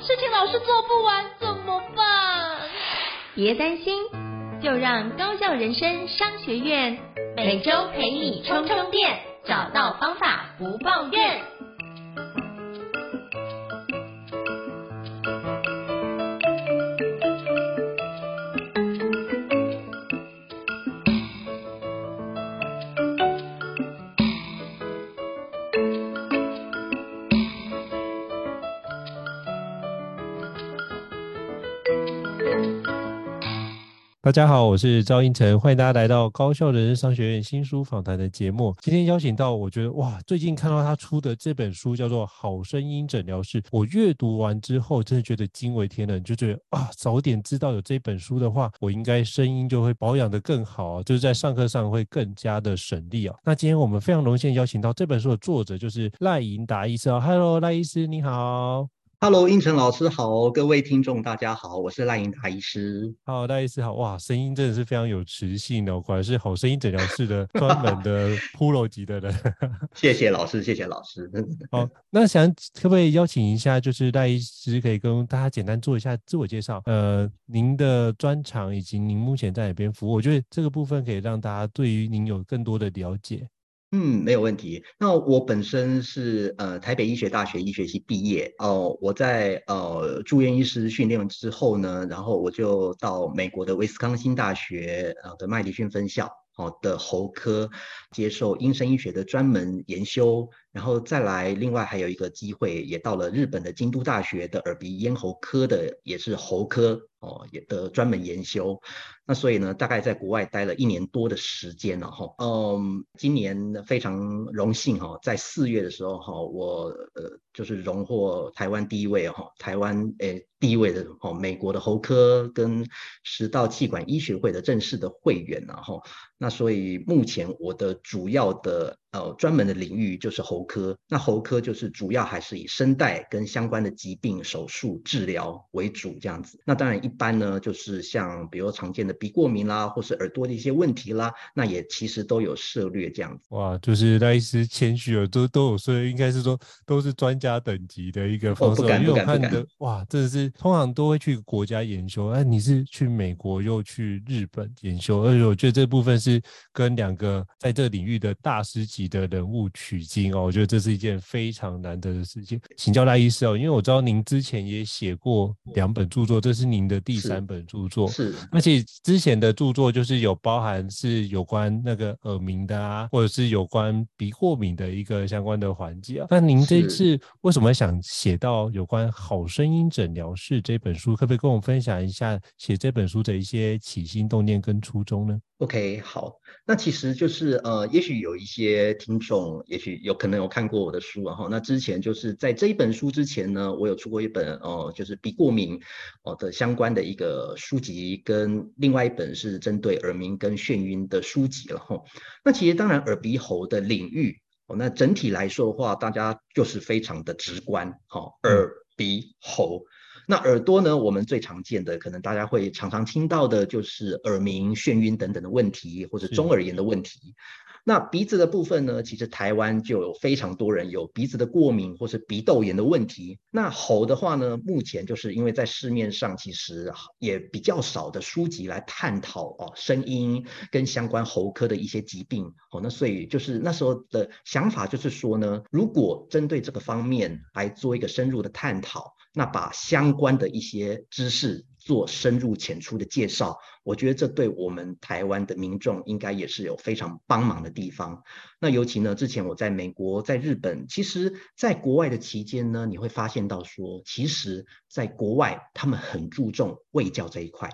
事情老是做不完，怎么办？别担心，就让高校人生商学院每周陪你充充电，找到方法不抱怨。大家好，我是赵英成，欢迎大家来到高效人商学院新书访谈的节目。今天邀请到，我觉得哇，最近看到他出的这本书叫做《好声音诊疗室》，我阅读完之后，真的觉得惊为天人，就觉得啊，早点知道有这本书的话，我应该声音就会保养得更好，就是在上课上会更加的省力啊。那今天我们非常荣幸邀请到这本书的作者，就是赖盈达医师啊。Hello，赖医师你好。Hello，应成老师好，各位听众大家好，我是赖英达医师。好，大医师好，哇，声音真的是非常有磁性的，果然是好声音诊疗室的专门的 Pro 级的人。谢谢老师，谢谢老师。好，那想可不可以邀请一下，就是赖医师可以跟大家简单做一下自我介绍？呃，您的专长以及您目前在哪边服务？我觉得这个部分可以让大家对于您有更多的了解。嗯，没有问题。那我本身是呃台北医学大学医学系毕业哦、我在呃住院医师训练之后呢，然后我就到美国的威斯康星大学呃的麦迪逊分校好的喉科接受医生医学的专门研修，然后再来另外还有一个机会，也到了日本的京都大学的耳鼻咽喉科的也是喉科哦也的专门研修。那所以呢，大概在国外待了一年多的时间了哈。嗯，今年非常荣幸哈，在四月的时候哈，我呃就是荣获台湾第一位哈，台湾诶第一位的哈美国的喉科跟食道气管医学会的正式的会员然后，那所以目前我的主要的。呃，专门的领域就是喉科，那喉科就是主要还是以声带跟相关的疾病手术治疗为主这样子。那当然一般呢，就是像比如常见的鼻过敏啦，或是耳朵的一些问题啦，那也其实都有涉略这样子。哇，就是赖医师谦虚了，都都有说，应该是说都是专家等级的一个方式。哦，不敢，因为我看的哇，真的是通常都会去国家研修，哎，你是去美国又去日本研修，而且我觉得这部分是跟两个在这个领域的大师级的人物取经哦，我觉得这是一件非常难得的事情。请教赖医师哦，因为我知道您之前也写过两本著作，这是您的第三本著作。是，而且之前的著作就是有包含是有关那个耳鸣的啊，或者是有关鼻过敏的一个相关的环节啊。那您这次为什么想写到有关好声音诊疗室这本书？可不可以跟我们分享一下写这本书的一些起心动念跟初衷呢？OK，好，那其实就是呃，也许有一些听众，也许有可能有看过我的书，然后那之前就是在这一本书之前呢，我有出过一本哦、呃，就是鼻过敏哦的相关的一个书籍，跟另外一本是针对耳鸣跟眩晕的书籍了哈。那其实当然耳鼻喉的领域哦，那整体来说的话，大家就是非常的直观哈，耳鼻喉。那耳朵呢？我们最常见的，可能大家会常常听到的，就是耳鸣、眩晕等等的问题，或者中耳炎的问题。那鼻子的部分呢？其实台湾就有非常多人有鼻子的过敏或是鼻窦炎的问题。那喉的话呢？目前就是因为在市面上其实也比较少的书籍来探讨哦，声音跟相关喉科的一些疾病哦。那所以就是那时候的想法就是说呢，如果针对这个方面来做一个深入的探讨，那把相关的一些知识做深入浅出的介绍。我觉得这对我们台湾的民众应该也是有非常帮忙的地方。那尤其呢，之前我在美国、在日本，其实在国外的期间呢，你会发现到说，其实在国外他们很注重卫教这一块。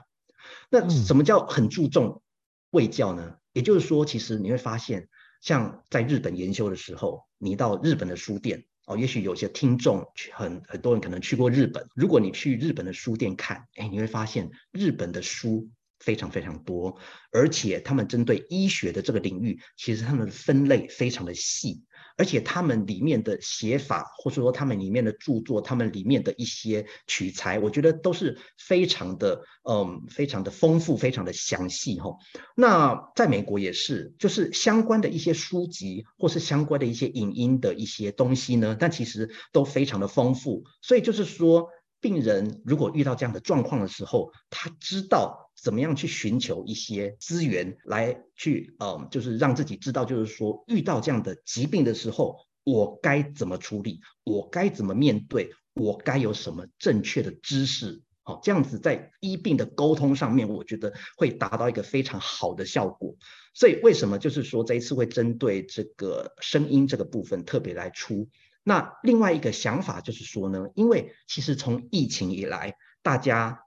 那什么叫很注重卫教呢？也就是说，其实你会发现，像在日本研修的时候，你到日本的书店哦，也许有些听众很很多人可能去过日本，如果你去日本的书店看，哎，你会发现日本的书。非常非常多，而且他们针对医学的这个领域，其实他们的分类非常的细，而且他们里面的写法，或者说他们里面的著作，他们里面的一些取材，我觉得都是非常的，嗯，非常的丰富，非常的详细哈。那在美国也是，就是相关的一些书籍，或是相关的一些影音的一些东西呢，但其实都非常的丰富，所以就是说。病人如果遇到这样的状况的时候，他知道怎么样去寻求一些资源来去，嗯，就是让自己知道，就是说遇到这样的疾病的时候，我该怎么处理，我该怎么面对，我该有什么正确的知识。好，这样子在医病的沟通上面，我觉得会达到一个非常好的效果。所以为什么就是说这一次会针对这个声音这个部分特别来出？那另外一个想法就是说呢，因为其实从疫情以来，大家。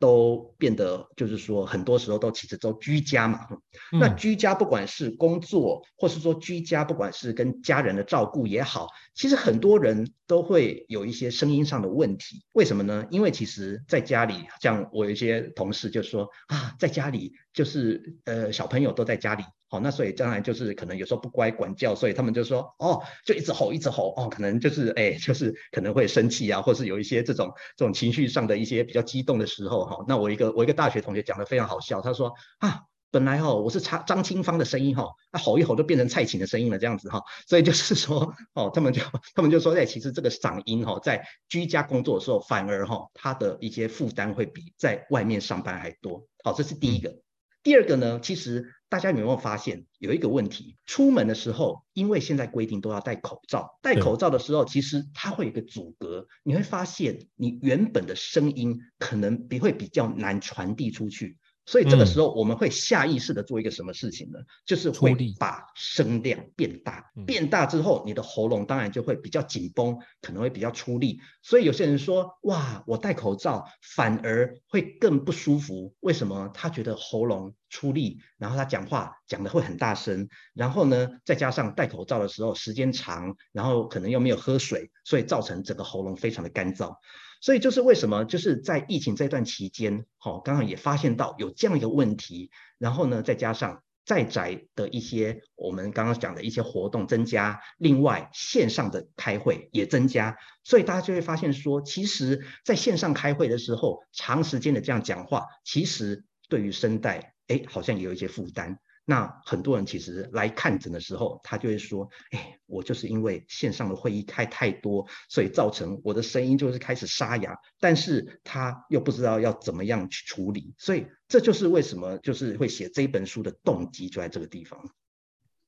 都变得就是说，很多时候都其实都居家嘛。那居家不管是工作，或是说居家，不管是跟家人的照顾也好，其实很多人都会有一些声音上的问题。为什么呢？因为其实在家里，像我有一些同事就说啊，在家里就是呃小朋友都在家里。好，那所以将来就是可能有时候不乖管教，所以他们就说哦，就一直吼一直吼哦，可能就是哎，就是可能会生气啊，或是有一些这种这种情绪上的一些比较激动的时候哈。那我一个我一个大学同学讲的非常好笑，他说啊，本来哈我是张张清芳的声音哈，啊吼一吼就变成蔡琴的声音了这样子哈，所以就是说哦，他们就他们就说哎，其实这个嗓音哈，在居家工作的时候反而哈，他的一些负担会比在外面上班还多。好，这是第一个。第二个呢，其实。大家有没有发现有一个问题？出门的时候，因为现在规定都要戴口罩，戴口罩的时候，其实它会有一个阻隔，你会发现你原本的声音可能比会比较难传递出去。所以这个时候我们会下意识的做一个什么事情呢？嗯、就是会把声量变大，变大之后，你的喉咙当然就会比较紧绷，可能会比较出力。所以有些人说，哇，我戴口罩反而会更不舒服。为什么？他觉得喉咙出力，然后他讲话讲的会很大声，然后呢，再加上戴口罩的时候时间长，然后可能又没有喝水，所以造成整个喉咙非常的干燥。所以就是为什么，就是在疫情这段期间，好，刚好也发现到有这样一个问题，然后呢，再加上在宅的一些我们刚刚讲的一些活动增加，另外线上的开会也增加，所以大家就会发现说，其实在线上开会的时候，长时间的这样讲话，其实对于声带，哎，好像也有一些负担。那很多人其实来看诊的时候，他就会说：“哎，我就是因为线上的会议开太多，所以造成我的声音就是开始沙哑，但是他又不知道要怎么样去处理，所以这就是为什么就是会写这本书的动机就在这个地方。”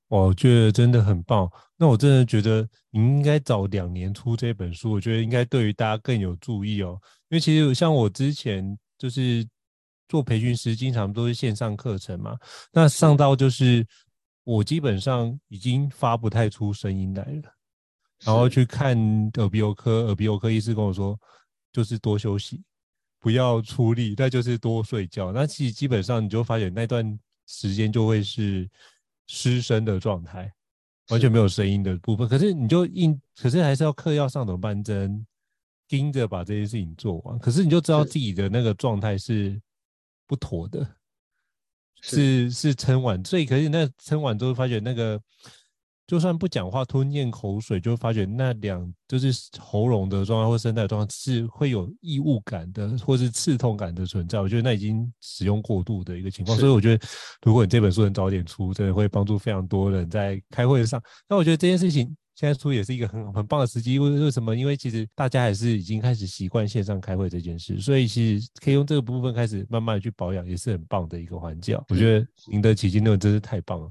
我觉得真的很棒。那我真的觉得你应该早两年出这本书，我觉得应该对于大家更有助益哦。因为其实像我之前就是。做培训师经常都是线上课程嘛，那上到就是我基本上已经发不太出声音来了，然后去看耳鼻喉科，耳鼻喉科医师跟我说，就是多休息，不要出力，那就是多睡觉。那其实基本上你就发现那段时间就会是失声的状态，完全没有声音的部分。可是你就硬，可是还是要课要上怎么办？真盯着把这些事情做完。可是你就知道自己的那个状态是。不妥的，是是撑完，所以可是那撑完之后发觉那个，就算不讲话吞咽口水，就发觉那两就是喉咙的状态或声带状态是会有异物感的，或是刺痛感的存在。我觉得那已经使用过度的一个情况，所以我觉得如果你这本书能早点出，真的会帮助非常多人在开会上。那我觉得这件事情。现在出也是一个很很棒的时机，为为什么？因为其实大家还是已经开始习惯线上开会这件事，所以其实可以用这个部分开始慢慢的去保养，也是很棒的一个环节。我觉得赢得奇迹那种真是太棒了。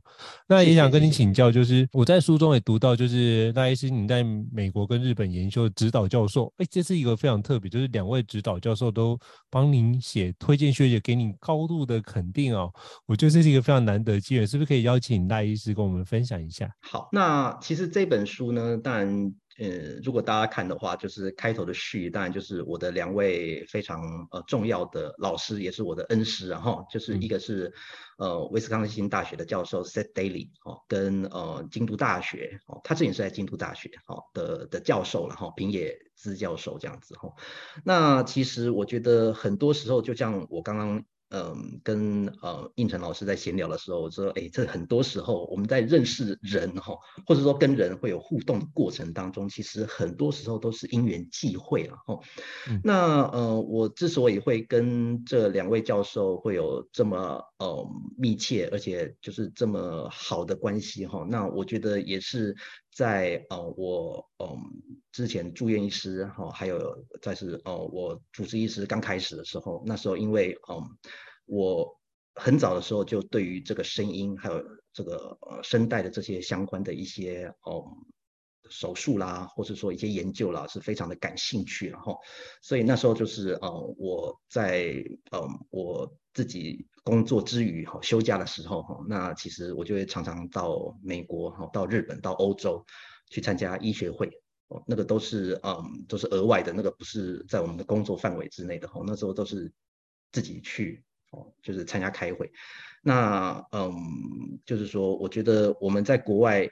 那也想跟你请教，就是我在书中也读到，就是赖医师你在美国跟日本研修的指导教授，哎，这是一个非常特别，就是两位指导教授都帮您写推荐学姐给你高度的肯定哦。我觉得这是一个非常难得的机缘，是不是可以邀请赖医师跟我们分享一下？好，那其实这本书。书呢，当然，呃，如果大家看的话，就是开头的序，当然就是我的两位非常呃重要的老师，也是我的恩师，然后就是一个是呃威斯康星大学的教授 Seth Daly 哦，跟呃京都大学哦，他之前是在京都大学哦的的教授，然后平野资教授这样子哈。那其实我觉得很多时候，就像我刚刚。嗯，跟呃应成老师在闲聊的时候，我说，哎，这很多时候我们在认识人哈，或者说跟人会有互动的过程当中，其实很多时候都是因缘际会了哈。嗯、那呃，我之所以会跟这两位教授会有这么呃密切，而且就是这么好的关系哈，那我觉得也是在呃我嗯。之前住院医师哈，还有再是哦，我主治医师刚开始的时候，那时候因为嗯，我很早的时候就对于这个声音还有这个呃声带的这些相关的一些哦手术啦，或者说一些研究啦，是非常的感兴趣，然后所以那时候就是呃我在嗯我自己工作之余哈休假的时候哈，那其实我就会常常到美国哈，到日本，到欧洲。去参加医学会哦，那个都是嗯，都是额外的，那个不是在我们的工作范围之内的哦。那时候都是自己去哦，就是参加开会。那嗯，就是说，我觉得我们在国外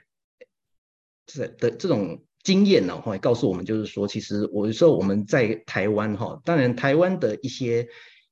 这的这种经验呢，会告诉我们，就是说，其实我有时候我们在台湾哈，当然台湾的一些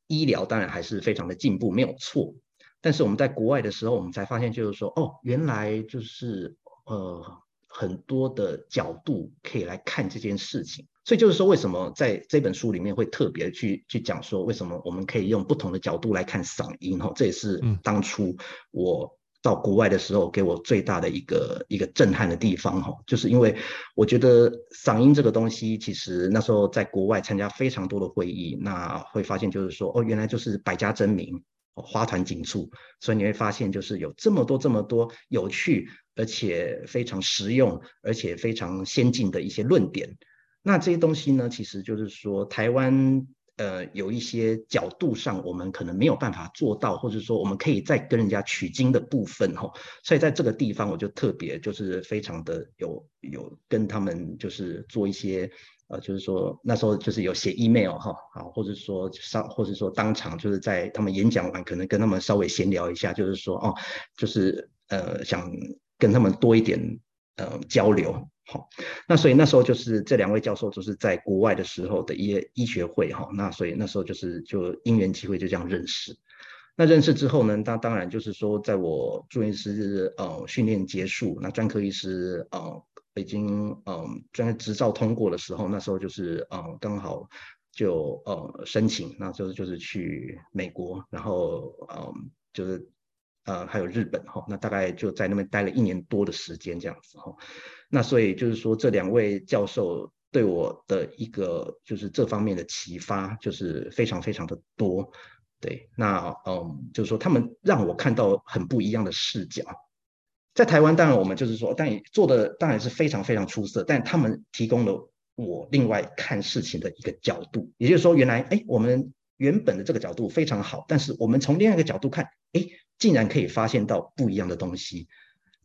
医疗当然还是非常的进步，没有错。但是我们在国外的时候，我们才发现，就是说，哦，原来就是呃。很多的角度可以来看这件事情，所以就是说，为什么在这本书里面会特别去去讲说，为什么我们可以用不同的角度来看嗓音？哈，这也是当初我到国外的时候给我最大的一个一个震撼的地方。哈，就是因为我觉得嗓音这个东西，其实那时候在国外参加非常多的会议，那会发现就是说，哦，原来就是百家争鸣。花团锦簇，所以你会发现，就是有这么多、这么多有趣，而且非常实用，而且非常先进的一些论点。那这些东西呢，其实就是说，台湾呃有一些角度上，我们可能没有办法做到，或者说我们可以再跟人家取经的部分哈。所以在这个地方，我就特别就是非常的有有跟他们就是做一些。呃，就是说那时候就是有写 email 哈，好，或者说上，或者说当场就是在他们演讲完，可能跟他们稍微闲聊一下，就是说哦，就是呃想跟他们多一点呃交流，好，那所以那时候就是这两位教授就是在国外的时候的一些医学会哈，那所以那时候就是就因缘机会就这样认识，那认识之后呢，那当然就是说在我住院医师呃训练结束，那专科医师呃。已经嗯，专业执照通过的时候，那时候就是嗯，刚好就呃申请，那就是就是去美国，然后嗯，就是呃还有日本哈，那大概就在那边待了一年多的时间这样子哈。那所以就是说，这两位教授对我的一个就是这方面的启发，就是非常非常的多。对，那嗯，就是说他们让我看到很不一样的视角。在台湾，当然我们就是说，但也做的当然是非常非常出色，但他们提供了我另外看事情的一个角度，也就是说，原来哎，我们原本的这个角度非常好，但是我们从另外一个角度看，哎，竟然可以发现到不一样的东西。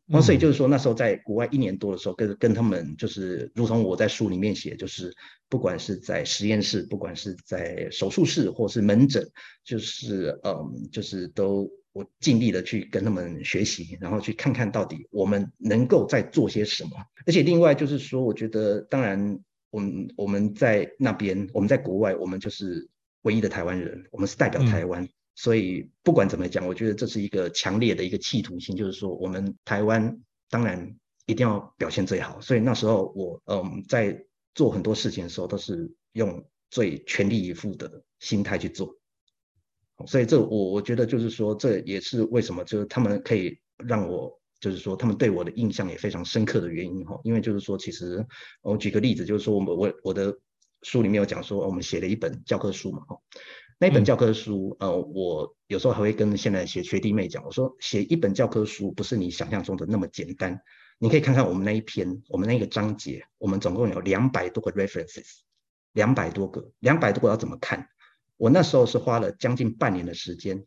然后所以就是说，那时候在国外一年多的时候，跟跟他们就是，如同我在书里面写，就是不管是在实验室，不管是在手术室，或是门诊，就是嗯，就是都。我尽力的去跟他们学习，然后去看看到底我们能够在做些什么。而且另外就是说，我觉得当然，我们我们在那边，我们在国外，我们就是唯一的台湾人，我们是代表台湾。嗯、所以不管怎么讲，我觉得这是一个强烈的一个企图心，就是说我们台湾当然一定要表现最好。所以那时候我嗯在做很多事情的时候，都是用最全力以赴的心态去做。所以这我我觉得就是说，这也是为什么就是他们可以让我就是说他们对我的印象也非常深刻的原因哈。因为就是说，其实我举个例子，就是说我们我我的书里面有讲说，我们写了一本教科书嘛哈。那本教科书，呃，我有时候还会跟现在学学弟妹讲，我说写一本教科书不是你想象中的那么简单。你可以看看我们那一篇，我们那个章节，我们总共有两百多个 references，两百多个，两百多个要怎么看？我那时候是花了将近半年的时间，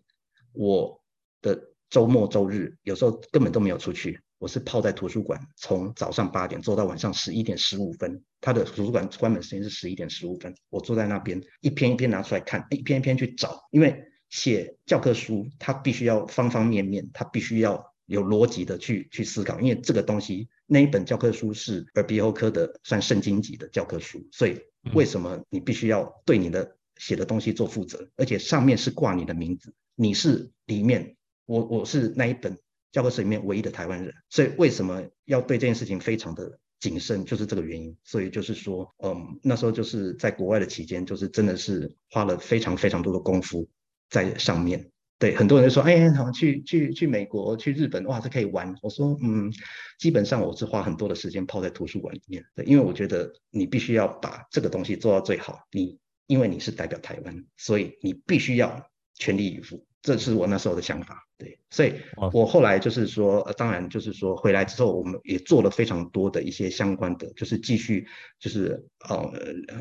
我的周末周日有时候根本都没有出去，我是泡在图书馆，从早上八点坐到晚上十一点十五分。他的图书馆关门时间是十一点十五分，我坐在那边一篇一篇拿出来看，一篇一篇去找，因为写教科书他必须要方方面面，他必须要有逻辑的去去思考，因为这个东西那一本教科书是耳鼻喉科的算圣经级的教科书，所以为什么你必须要对你的写的东西做负责，而且上面是挂你的名字，你是里面，我我是那一本教科书里面唯一的台湾人，所以为什么要对这件事情非常的谨慎，就是这个原因。所以就是说，嗯，那时候就是在国外的期间，就是真的是花了非常非常多的功夫在上面。对，很多人就说，哎呀，好，去去去美国、去日本，哇，这可以玩。我说，嗯，基本上我是花很多的时间泡在图书馆里面，对，因为我觉得你必须要把这个东西做到最好。你因为你是代表台湾，所以你必须要全力以赴。这是我那时候的想法，对，所以我后来就是说，呃，当然就是说回来之后，我们也做了非常多的一些相关的，就是继续就是呃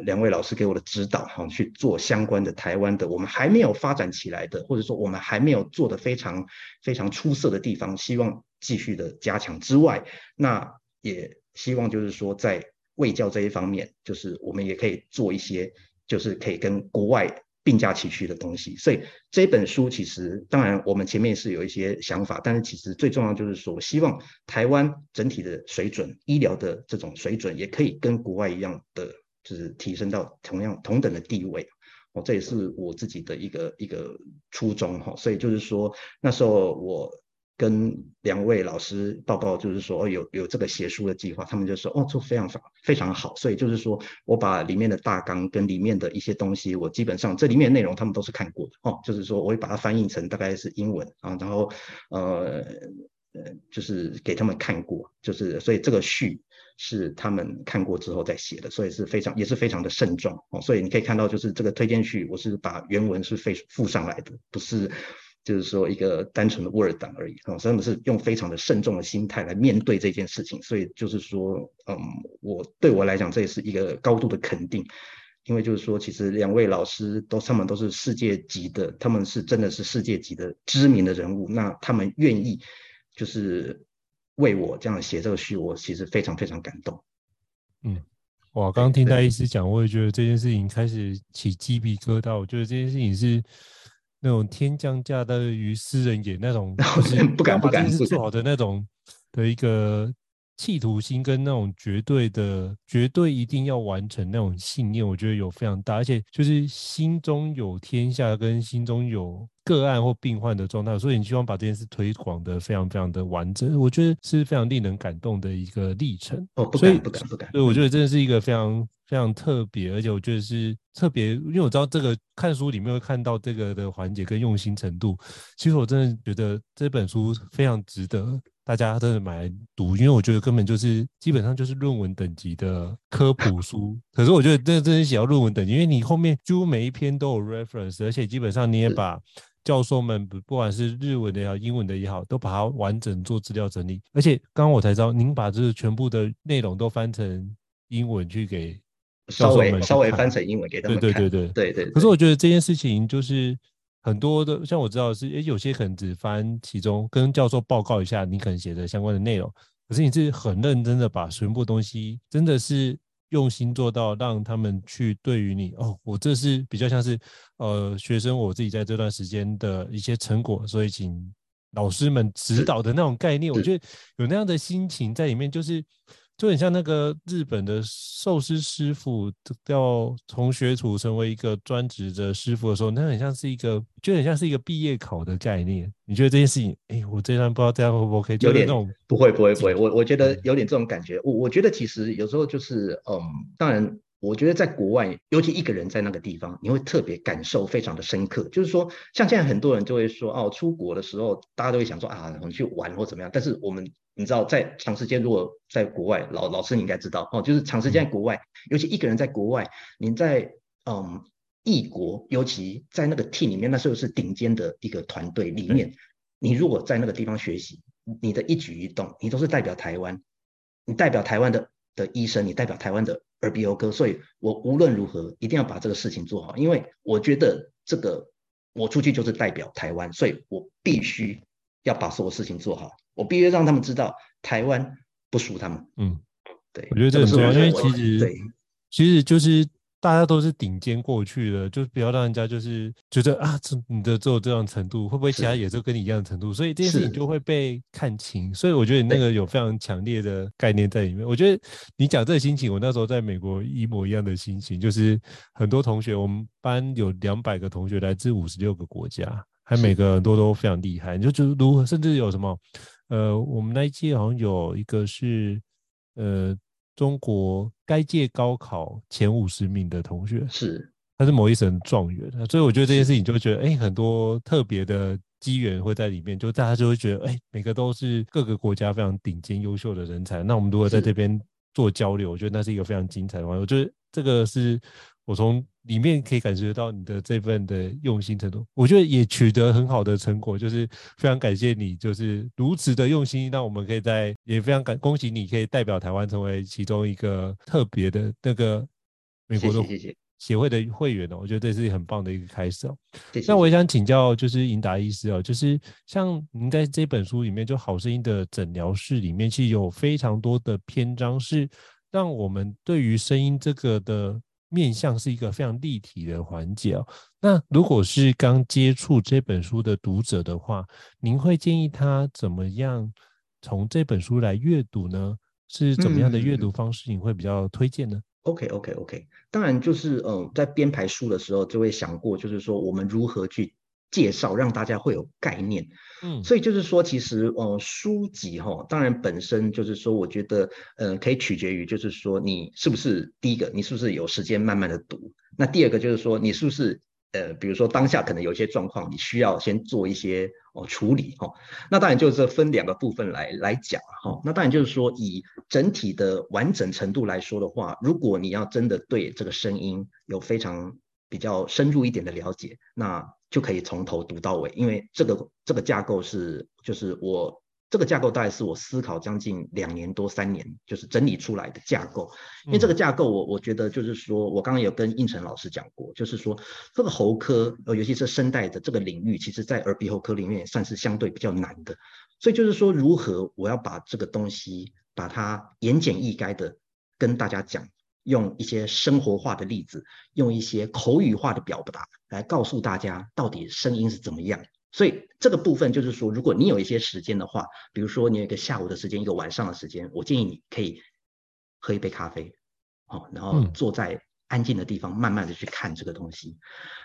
两位老师给我的指导哈，去做相关的台湾的我们还没有发展起来的，或者说我们还没有做的非常非常出色的地方，希望继续的加强之外，那也希望就是说在卫教这一方面，就是我们也可以做一些，就是可以跟国外。并驾齐驱的东西，所以这本书其实，当然我们前面是有一些想法，但是其实最重要就是说，希望台湾整体的水准，医疗的这种水准，也可以跟国外一样的，就是提升到同样同等的地位。哦，这也是我自己的一个一个初衷哈。所以就是说，那时候我。跟两位老师报告，就是说，有有这个写书的计划，他们就说哦，这非常非常好，所以就是说我把里面的大纲跟里面的一些东西，我基本上这里面内容他们都是看过的哦，就是说我会把它翻译成大概是英文啊，然后呃呃，就是给他们看过，就是所以这个序是他们看过之后再写的，所以是非常也是非常的慎重哦，所以你可以看到，就是这个推荐序我是把原文是附附上来的，不是。就是说一个单纯的 Word 档而已。啊，真的是用非常的慎重的心态来面对这件事情，所以就是说，嗯，我对我来讲这也是一个高度的肯定，因为就是说，其实两位老师都他们都是世界级的，他们是真的是世界级的知名的人物，那他们愿意就是为我这样写这个序，我其实非常非常感动。嗯，哇，刚刚听戴医师讲，我也觉得这件事情开始起鸡皮疙瘩，我觉得这件事情是。那种天降价的于斯人也那种，就是不敢不敢做好的那种的一个企图心跟那种绝对的绝对一定要完成那种信念，我觉得有非常大，而且就是心中有天下跟心中有个案或病患的状态，所以你希望把这件事推广的非常非常的完整，我觉得是非常令人感动的一个历程。哦，不敢不敢不敢，所以我觉得真的是一个非常。非常特别，而且我觉得是特别，因为我知道这个看书里面会看到这个的环节跟用心程度。其实我真的觉得这本书非常值得大家都是买来读，因为我觉得根本就是基本上就是论文等级的科普书。可是我觉得这真是写到论文等级，因为你后面几乎每一篇都有 reference，而且基本上你也把教授们不不管是日文的也好，英文的也好，都把它完整做资料整理。而且刚刚我才知道，您把这全部的内容都翻成英文去给。稍微稍微翻成英文给他们看，对对对对对，对，对。可是我觉得这件事情就是很多的，像我知道是，诶，有些可能只翻其中，跟教授报告一下你可能写的相关的内容。可是你是很认真的把全部东西，真的是用心做到，让他们去对于你哦，我这是比较像是呃学生我自己在这段时间的一些成果，所以请老师们指导的那种概念，我觉得有那样的心情在里面，就是。就很像那个日本的寿司师傅要从学徒成为一个专职的师傅的时候，那很像是一个，就很像是一个毕业考的概念。你觉得这件事情，哎，我这段不知道这样会不 OK？有点那种不会不会不会，我我觉得有点这种感觉。我我觉得其实有时候就是，嗯，当然，我觉得在国外，尤其一个人在那个地方，你会特别感受非常的深刻。就是说，像现在很多人就会说，哦，出国的时候，大家都会想说啊，我们去玩或怎么样。但是我们。你知道，在长时间如果在国外，老老师你应该知道哦，就是长时间在国外，尤其一个人在国外，你在嗯异国，尤其在那个 team 里面，那时候是顶尖的一个团队里面，你如果在那个地方学习，你的一举一动，你都是代表台湾，你代表台湾的的医生，你代表台湾的耳鼻喉科，所以我无论如何一定要把这个事情做好，因为我觉得这个我出去就是代表台湾，所以我必须要把所有事情做好。我必须让他们知道，台湾不输他们。嗯，对，我觉得这很重要，因为其实对，其实就是大家都是顶尖过去的，就是不要让人家就是觉得啊，这你的只有这样程度，会不会其他也是跟你一样的程度？所以这件事情就会被看轻。所以我觉得你那个有非常强烈的概念在里面。我觉得你讲这个心情，我那时候在美国一模一样的心情，就是很多同学，我们班有两百个同学来自五十六个国家，还每个很多都非常厉害。你就觉得如何，甚至有什么？呃，我们那一届好像有一个是，呃，中国该届高考前五十名的同学，是他是某一省状元，所以我觉得这件事情就会觉得，哎，很多特别的机缘会在里面，就大家就会觉得，哎，每个都是各个国家非常顶尖优秀的人才。那我们如果在这边做交流，我觉得那是一个非常精彩的话，我觉得这个是我从里面可以感觉到你的这份的用心程度，我觉得也取得很好的成果，就是非常感谢你，就是如此的用心，那我们可以在也非常感恭喜你可以代表台湾成为其中一个特别的那个美国的协会的会员哦，我觉得这是很棒的一个开始哦。那我也想请教，就是盈达医师哦，就是像您在这本书里面，就好声音的诊疗室里面，其实有非常多的篇章是让我们对于声音这个的。面向是一个非常立体的环节哦。那如果是刚接触这本书的读者的话，您会建议他怎么样从这本书来阅读呢？是怎么样的阅读方式你会比较推荐呢？嗯？OK OK OK，当然就是嗯，在编排书的时候就会想过，就是说我们如何去。介绍让大家会有概念，嗯，所以就是说，其实呃，书籍哈，当然本身就是说，我觉得呃，可以取决于就是说你是不是第一个，你是不是有时间慢慢的读，那第二个就是说你是不是呃，比如说当下可能有一些状况，你需要先做一些哦处理哈，那当然就是分两个部分来来讲哈，那当然就是说以整体的完整程度来说的话，如果你要真的对这个声音有非常比较深入一点的了解，那就可以从头读到尾，因为这个这个架构是，就是我这个架构大概是我思考将近两年多三年，就是整理出来的架构。因为这个架构我，我我觉得就是说，我刚刚有跟应成老师讲过，就是说这个喉科，呃，尤其是声带的这个领域，其实在耳鼻喉科里面也算是相对比较难的。所以就是说，如何我要把这个东西，把它言简意赅的跟大家讲。用一些生活化的例子，用一些口语化的表达来告诉大家到底声音是怎么样。所以这个部分就是说，如果你有一些时间的话，比如说你有一个下午的时间，一个晚上的时间，我建议你可以喝一杯咖啡，哦，然后坐在安静的地方，慢慢的去看这个东西。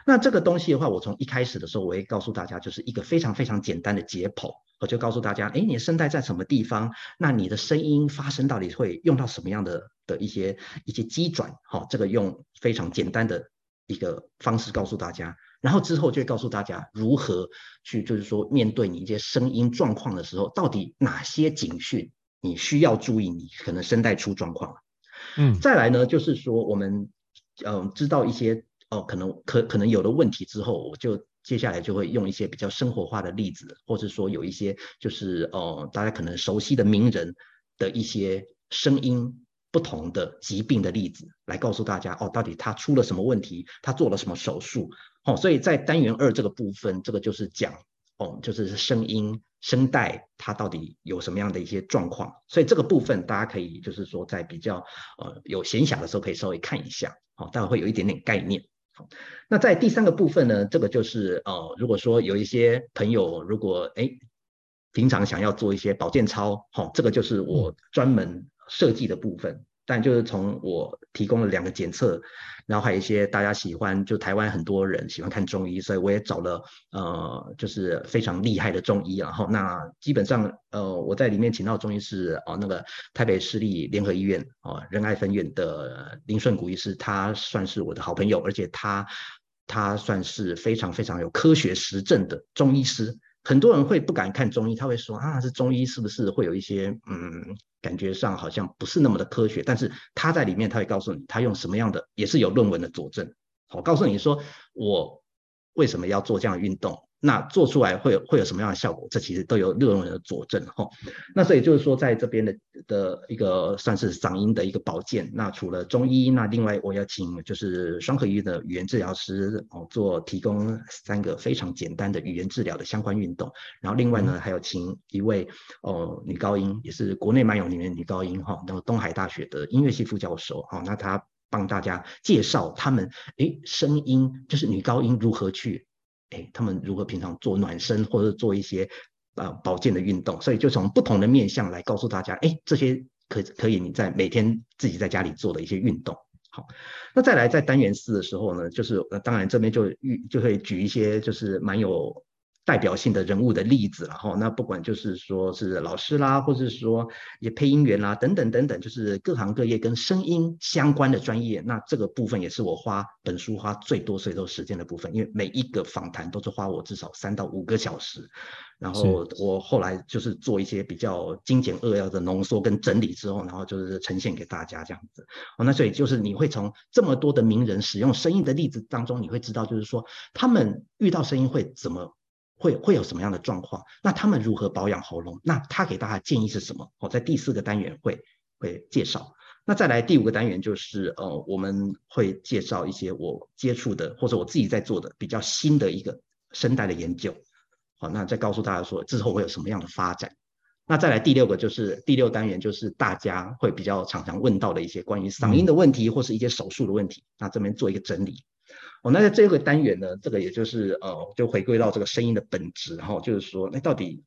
那这个东西的话，我从一开始的时候，我会告诉大家，就是一个非常非常简单的解剖。我就告诉大家，哎，你的声带在什么地方？那你的声音发声到底会用到什么样的的一些一些机转？好，这个用非常简单的一个方式告诉大家，然后之后就会告诉大家如何去，就是说面对你一些声音状况的时候，到底哪些警讯你需要注意，你可能声带出状况了。嗯，再来呢，就是说我们嗯、呃、知道一些哦，可能可可能有的问题之后，我就。接下来就会用一些比较生活化的例子，或者说有一些就是呃大家可能熟悉的名人的一些声音不同的疾病的例子，来告诉大家哦，到底他出了什么问题，他做了什么手术。哦，所以在单元二这个部分，这个就是讲哦，就是声音声带它到底有什么样的一些状况。所以这个部分大家可以就是说在比较呃有闲暇的时候可以稍微看一下，好，大家会有一点点概念。那在第三个部分呢，这个就是呃，如果说有一些朋友如果哎，平常想要做一些保健操，好、哦，这个就是我专门设计的部分。但就是从我提供了两个检测，然后还有一些大家喜欢，就台湾很多人喜欢看中医，所以我也找了呃，就是非常厉害的中医。然后那基本上呃，我在里面请到中医是哦、那个台北市立联合医院哦、仁爱分院的林顺谷医师，他算是我的好朋友，而且他他算是非常非常有科学实证的中医师。很多人会不敢看中医，他会说啊，这中医是不是会有一些嗯，感觉上好像不是那么的科学？但是他在里面，他会告诉你，他用什么样的，也是有论文的佐证。我，告诉你说我为什么要做这样的运动。那做出来会有会有什么样的效果？这其实都有论文的佐证哈。那所以就是说，在这边的的一个算是嗓音的一个保健。那除了中医，那另外我要请就是双和医院的语言治疗师哦，做提供三个非常简单的语言治疗的相关运动。然后另外呢，还有请一位哦女高音，也是国内蛮有名的女高音哈，那个东海大学的音乐系副教授哈，那她帮大家介绍他们诶声音就是女高音如何去。哎，他们如何平常做暖身或者做一些呃保健的运动？所以就从不同的面向来告诉大家，哎，这些可可以你在每天自己在家里做的一些运动。好，那再来在单元四的时候呢，就是呃当然这边就遇就会举一些就是蛮有代表性的人物的例子，然后那不管就是说是老师啦，或者是说也配音员啦，等等等等，就是各行各业跟声音相关的专业，那这个部分也是我花本书花最多最多时间的部分，因为每一个访谈都是花我至少三到五个小时，然后我后来就是做一些比较精简扼要的浓缩跟整理之后，然后就是呈现给大家这样子。哦，那所以就是你会从这么多的名人使用声音的例子当中，你会知道就是说他们遇到声音会怎么。会会有什么样的状况？那他们如何保养喉咙？那他给大家建议是什么？我在第四个单元会会介绍。那再来第五个单元就是呃，我们会介绍一些我接触的或者我自己在做的比较新的一个声带的研究。好，那再告诉大家说之后会有什么样的发展。那再来第六个就是第六单元就是大家会比较常常问到的一些关于嗓音的问题或是一些手术的问题。那这边做一个整理。哦，那在这个单元呢，这个也就是呃，就回归到这个声音的本质，然后就是说，那到底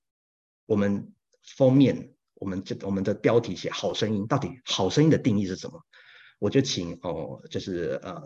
我们封面，我们这我们的标题写好声音，到底好声音的定义是什么？我就请哦，就是呃，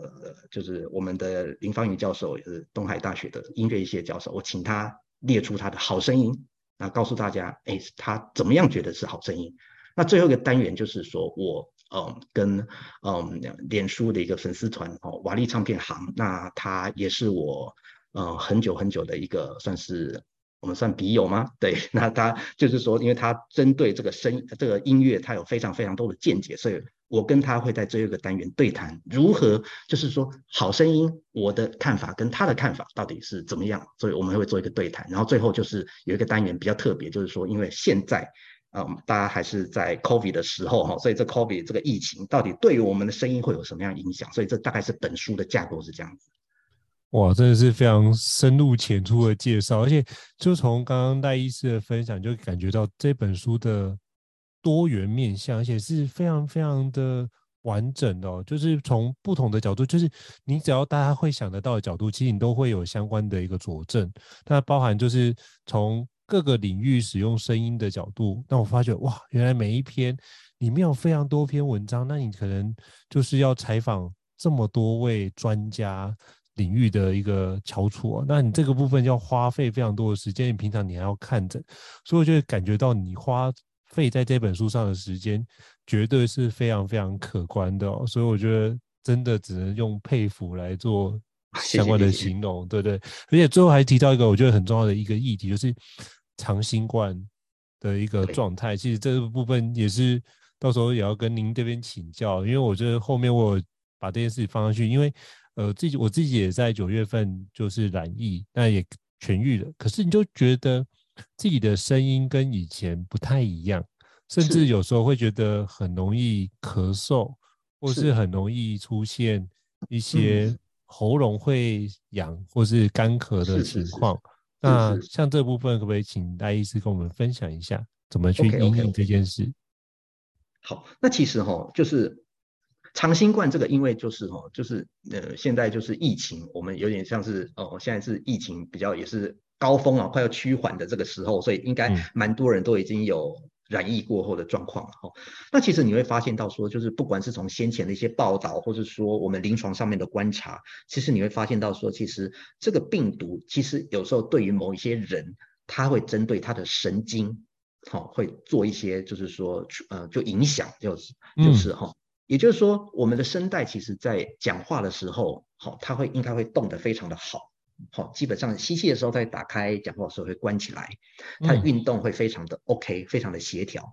就是我们的林芳瑜教授，也是东海大学的音乐系教授，我请他列出他的好声音，然后告诉大家，哎，他怎么样觉得是好声音？那最后一个单元就是说我。嗯，跟嗯脸书的一个粉丝团哦，瓦力唱片行，那他也是我呃很久很久的一个算是我们算笔友吗？对，那他就是说，因为他针对这个声这个音乐，他有非常非常多的见解，所以我跟他会在这一个单元对谈，如何就是说好声音，我的看法跟他的看法到底是怎么样，所以我们会做一个对谈，然后最后就是有一个单元比较特别，就是说因为现在。嗯，大家还是在 COVID 的时候哈，所以这 COVID 这个疫情到底对于我们的声音会有什么样影响？所以这大概是本书的架构是这样子。哇，真的是非常深入浅出的介绍，而且就从刚刚赖医师的分享，就感觉到这本书的多元面向，而且是非常非常的完整的哦。就是从不同的角度，就是你只要大家会想得到的角度，其实你都会有相关的一个佐证。它包含就是从。各个领域使用声音的角度，那我发觉哇，原来每一篇里面有非常多篇文章，那你可能就是要采访这么多位专家领域的一个翘楚啊，那你这个部分要花费非常多的时间，你平常你还要看着，所以我就感觉到你花费在这本书上的时间绝对是非常非常可观的哦，所以我觉得真的只能用佩服来做 相关的形容，对对，而且最后还提到一个我觉得很重要的一个议题，就是。长新冠的一个状态，其实这个部分也是到时候也要跟您这边请教，因为我觉得后面我把这件事情放上去，因为呃自己我自己也在九月份就是染疫，那也痊愈了，可是你就觉得自己的声音跟以前不太一样，甚至有时候会觉得很容易咳嗽，或是很容易出现一些喉咙会痒或是干咳的情况。那像这部分，可不可以请戴医师跟我们分享一下，怎么去应对这件事？Okay, okay, okay. 好，那其实哈，就是长新冠这个，因为就是哈，就是呃，现在就是疫情，我们有点像是哦，现在是疫情比较也是高峰啊，快要趋缓的这个时候，所以应该蛮多人都已经有。染疫过后的状况，哈，那其实你会发现到说，就是不管是从先前的一些报道，或者说我们临床上面的观察，其实你会发现到说，其实这个病毒其实有时候对于某一些人，他会针对他的神经，好，会做一些就是说，呃，就影响，就是就是哈，也就是说，我们的声带其实在讲话的时候，好，它会应该会动得非常的好。好，基本上吸气的时候再打开，讲话的时候会关起来，它的运动会非常的 OK，非常的协调。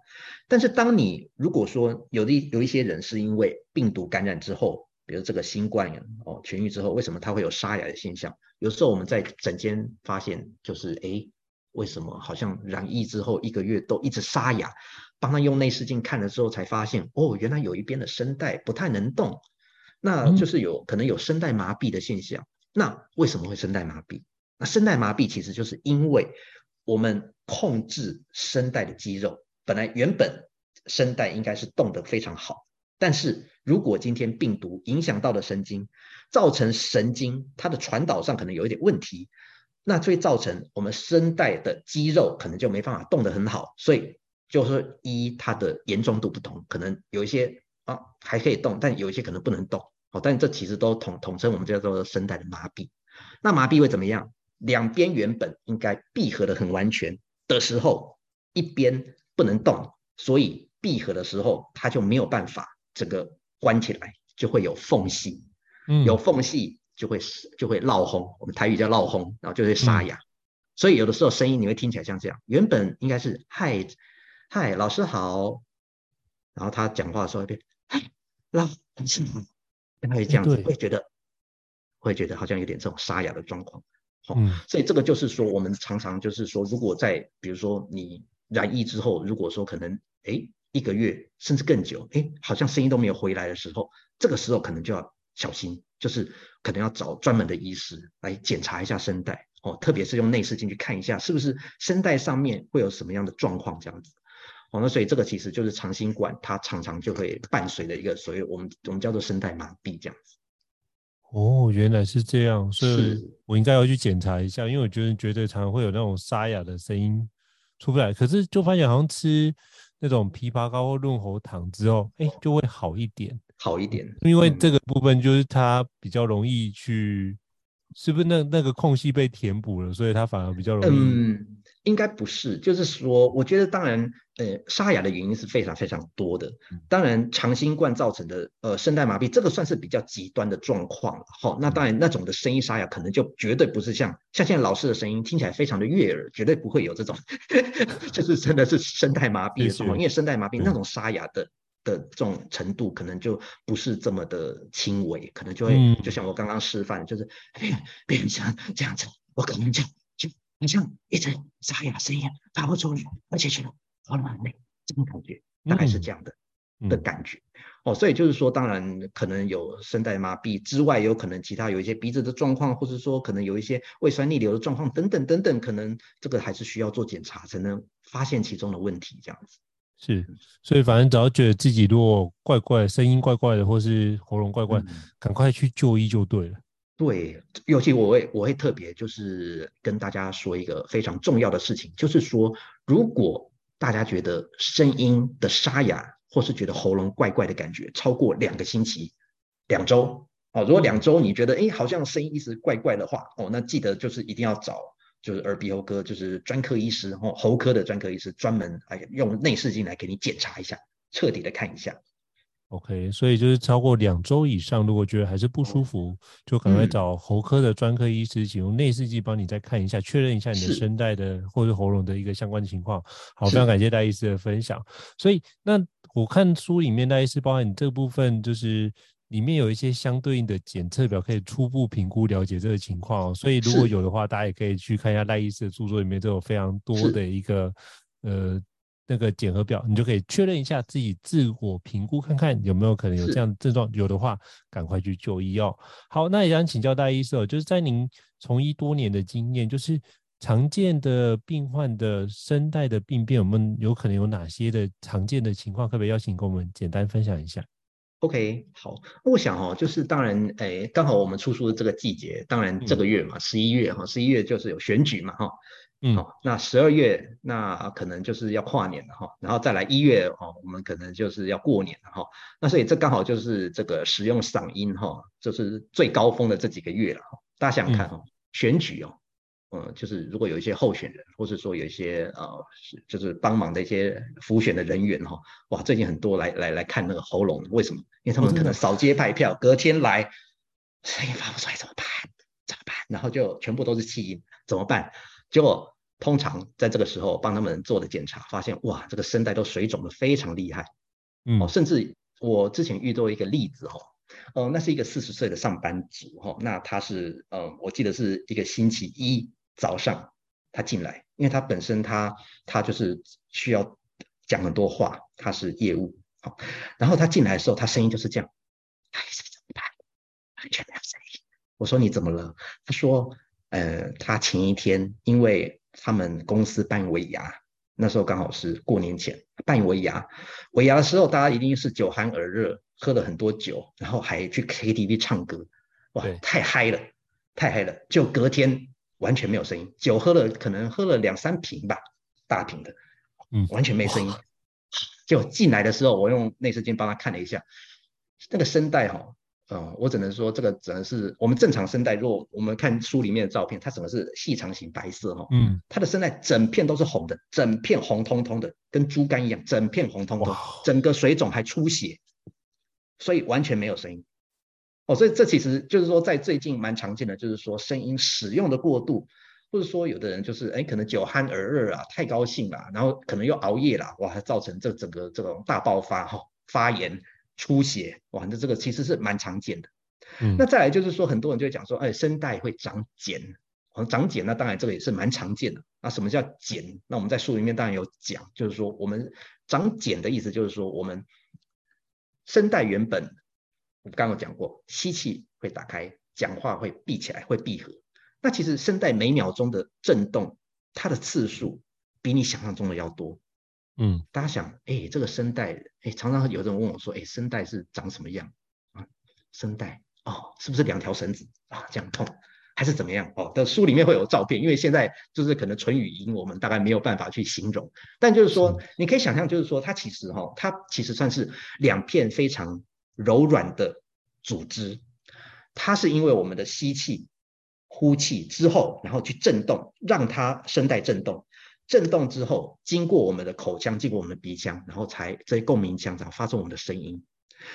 但是当你如果说有的有一些人是因为病毒感染之后，比如这个新冠哦痊愈之后，为什么他会有沙哑的现象？有时候我们在诊间发现，就是诶，为什么好像染疫之后一个月都一直沙哑？帮他用内视镜看了之后，才发现哦，原来有一边的声带不太能动，那就是有可能有声带麻痹的现象。那为什么会声带麻痹？那声带麻痹其实就是因为我们控制声带的肌肉，本来原本声带应该是动得非常好，但是如果今天病毒影响到了神经，造成神经它的传导上可能有一点问题，那就会造成我们声带的肌肉可能就没办法动得很好，所以就是一它的严重度不同，可能有一些啊还可以动，但有一些可能不能动。但这其实都统统称我们叫做声带的麻痹。那麻痹会怎么样？两边原本应该闭合的很完全的时候，一边不能动，所以闭合的时候它就没有办法整个关起来，就会有缝隙，嗯，有缝隙就会就会闹轰，我们台语叫闹轰，然后就会沙哑。嗯、所以有的时候声音你会听起来像这样，原本应该是嗨嗨老师好，然后他讲话的时候变嗨老师好，跟他会这样子，会觉得会觉得好像有点这种沙哑的状况。嗯，所以这个就是说，我们常常就是说，如果在比如说你染疫之后，如果说可能哎一个月甚至更久，哎好像声音都没有回来的时候，这个时候可能就要小心，就是可能要找专门的医师来检查一下声带哦，特别是用内视镜去看一下，是不是声带上面会有什么样的状况这样子。哦，那所以这个其实就是长新管，它常常就会伴随的一个所以我们我们叫做声带麻痹这样子。哦，原来是这样，所以我应该要去检查一下，因为我觉得觉得常常会有那种沙哑的声音出不来，可是就发现好像吃那种枇杷膏或润喉糖之后，哎，就会好一点，好一点。因为这个部分就是它比较容易去，是不是那那个空隙被填补了，所以它反而比较容易。嗯应该不是，就是说，我觉得当然，呃，沙哑的原因是非常非常多的。当然，长新冠造成的呃声带麻痹，这个算是比较极端的状况了。好，那当然那种的声音沙哑，可能就绝对不是像像现在老师的声音听起来非常的悦耳，绝对不会有这种，就是真的是声带麻痹。因为声带麻痹那种沙哑的的这种程度，可能就不是这么的轻微，可能就会就像我刚刚示范，就是变成这样子，我可能就就。好像一直沙哑声音发不出来，而且觉得喉咙很累，这种感觉大概是这样的、嗯、的感觉哦。所以就是说，当然可能有声带麻痹之外，有可能其他有一些鼻子的状况，或者说可能有一些胃酸逆流的状况等等等等，可能这个还是需要做检查才能发现其中的问题。这样子是，所以反正只要觉得自己如果怪怪，声音怪怪的，或是喉咙怪怪，嗯、赶快去就医就对了。对，尤其我会我会特别就是跟大家说一个非常重要的事情，就是说，如果大家觉得声音的沙哑，或是觉得喉咙怪怪的感觉超过两个星期、两周，哦，如果两周你觉得哎好像声音一直怪怪的话，哦，那记得就是一定要找就是耳鼻喉科，就是专科医师哦，喉科的专科医师专门哎用内视镜来给你检查一下，彻底的看一下。OK，所以就是超过两周以上，如果觉得还是不舒服，就赶快找喉科的专科医师，请用内视镜帮你再看一下，确认一下你的声带的或者喉咙的一个相关的情况。好，非常感谢戴医师的分享。所以那我看书里面，戴医师包含你这部分，就是里面有一些相对应的检测表，可以初步评估了解这个情况。哦所以如果有的话，大家也可以去看一下赖医师的著作里面，都有非常多的一个呃。那个检核表，你就可以确认一下自己自我评估，看看有没有可能有这样的症状，有的话赶快去就医哦。好，那也想请教戴医师哦，就是在您从医多年的经验，就是常见的病患的声带的病变，我们有可能有哪些的常见的情况？可不可以邀请跟我们简单分享一下？OK，好，我想哦，就是当然，哎，刚好我们出书的这个季节，当然这个月嘛，十一月哈，十一月就是有选举嘛，哈。嗯，好，那十二月那可能就是要跨年了哈，然后再来一月哦，我们可能就是要过年了哈，那所以这刚好就是这个使用嗓音哈，就是最高峰的这几个月了哈。大家想想看哈，选举哦，嗯，就是如果有一些候选人，或是说有一些呃，就是帮忙的一些辅选的人员哈，哇，最近很多来来来看那个喉咙，为什么？因为他们可能扫街派票，隔天来声音发不出来怎么办？怎么办？然后就全部都是气音，怎么办？结果。通常在这个时候帮他们做的检查，发现哇，这个声带都水肿的非常厉害，嗯，哦，甚至我之前遇到一个例子哈，哦，那是一个四十岁的上班族哈，那他是呃，我记得是一个星期一早上他进来，因为他本身他他就是需要讲很多话，他是业务，好，然后他进来的时候，他声音就是这样，哎，怎么办？完全没有声音。我说你怎么了？他说，呃，他前一天因为他们公司办尾牙，那时候刚好是过年前办尾牙。尾牙的时候，大家一定是酒酣耳热，喝了很多酒，然后还去 KTV 唱歌，哇，太嗨了，太嗨了！就隔天完全没有声音，酒喝了可能喝了两三瓶吧，大瓶的，嗯，完全没声音。就进来的时候，我用内视镜帮他看了一下，那个声带哈，嗯，我只能说这个只能是我们正常声带。如果我们看书里面的照片，它整个是细长型白色哈，嗯，它的声带整片都是红的，整片红彤彤的，跟猪肝一样，整片红彤彤，整个水肿还出血，所以完全没有声音。哦，所以这其实就是说，在最近蛮常见的，就是说声音使用的过度，或者说有的人就是哎，可能酒酣耳热啊，太高兴了，然后可能又熬夜了，哇，还造成这整个这种大爆发哈，发炎。出血，哇，那这个其实是蛮常见的。嗯，那再来就是说，很多人就会讲说，哎，声带会长茧，长茧，那当然这个也是蛮常见的。那什么叫茧？那我们在书里面当然有讲，就是说我们长茧的意思就是说，我们声带原本我刚刚有讲过，吸气会打开，讲话会闭起来，会闭合。那其实声带每秒钟的震动，它的次数比你想象中的要多。嗯，大家想，哎，这个声带，哎，常常有人问我说，哎，声带是长什么样啊？声带，哦，是不是两条绳子啊？这样痛，还是怎么样？哦，但书里面会有照片，因为现在就是可能纯语音，我们大概没有办法去形容。但就是说，是你可以想象，就是说，它其实哈、哦，它其实算是两片非常柔软的组织，它是因为我们的吸气、呼气之后，然后去震动，让它声带震动。震动之后，经过我们的口腔，经过我们的鼻腔，然后才这些共鸣腔，然后发出我们的声音。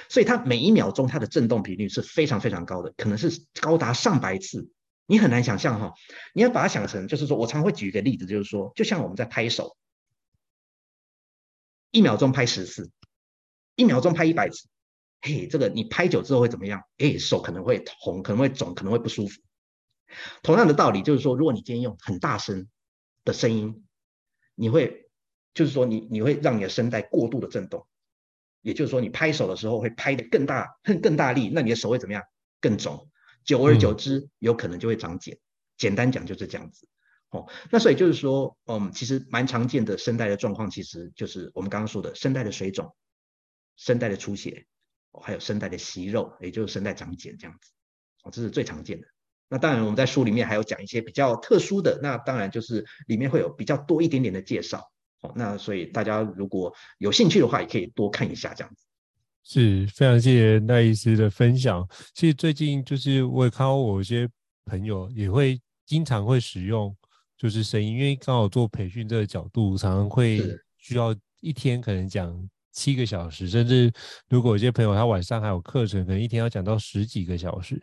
所以它每一秒钟它的震动频率是非常非常高的，可能是高达上百次。你很难想象哈，你要把它想成，就是说我常会举一个例子，就是说，就像我们在拍手，一秒钟拍十次，一秒钟拍一百次，嘿，这个你拍久之后会怎么样？哎，手可能会红，可能会肿，可能会不舒服。同样的道理，就是说，如果你今天用很大声的声音，你会，就是说你你会让你的声带过度的震动，也就是说你拍手的时候会拍得更大、更更大力，那你的手会怎么样？更肿，久而久之有可能就会长茧。简单讲就是这样子。哦，那所以就是说，嗯，其实蛮常见的声带的状况，其实就是我们刚刚说的声带的水肿、声带的出血，还有声带的息肉，也就是声带长茧这样子。哦，这是最常见的。那当然，我们在书里面还有讲一些比较特殊的，那当然就是里面会有比较多一点点的介绍。哦，那所以大家如果有兴趣的话，也可以多看一下这样子。是非常谢谢赖医师的分享。其实最近就是我也看到我一些朋友也会经常会使用就是声音，因为刚好做培训这个角度，常常会需要一天可能讲七个小时，甚至如果有些朋友他晚上还有课程，可能一天要讲到十几个小时，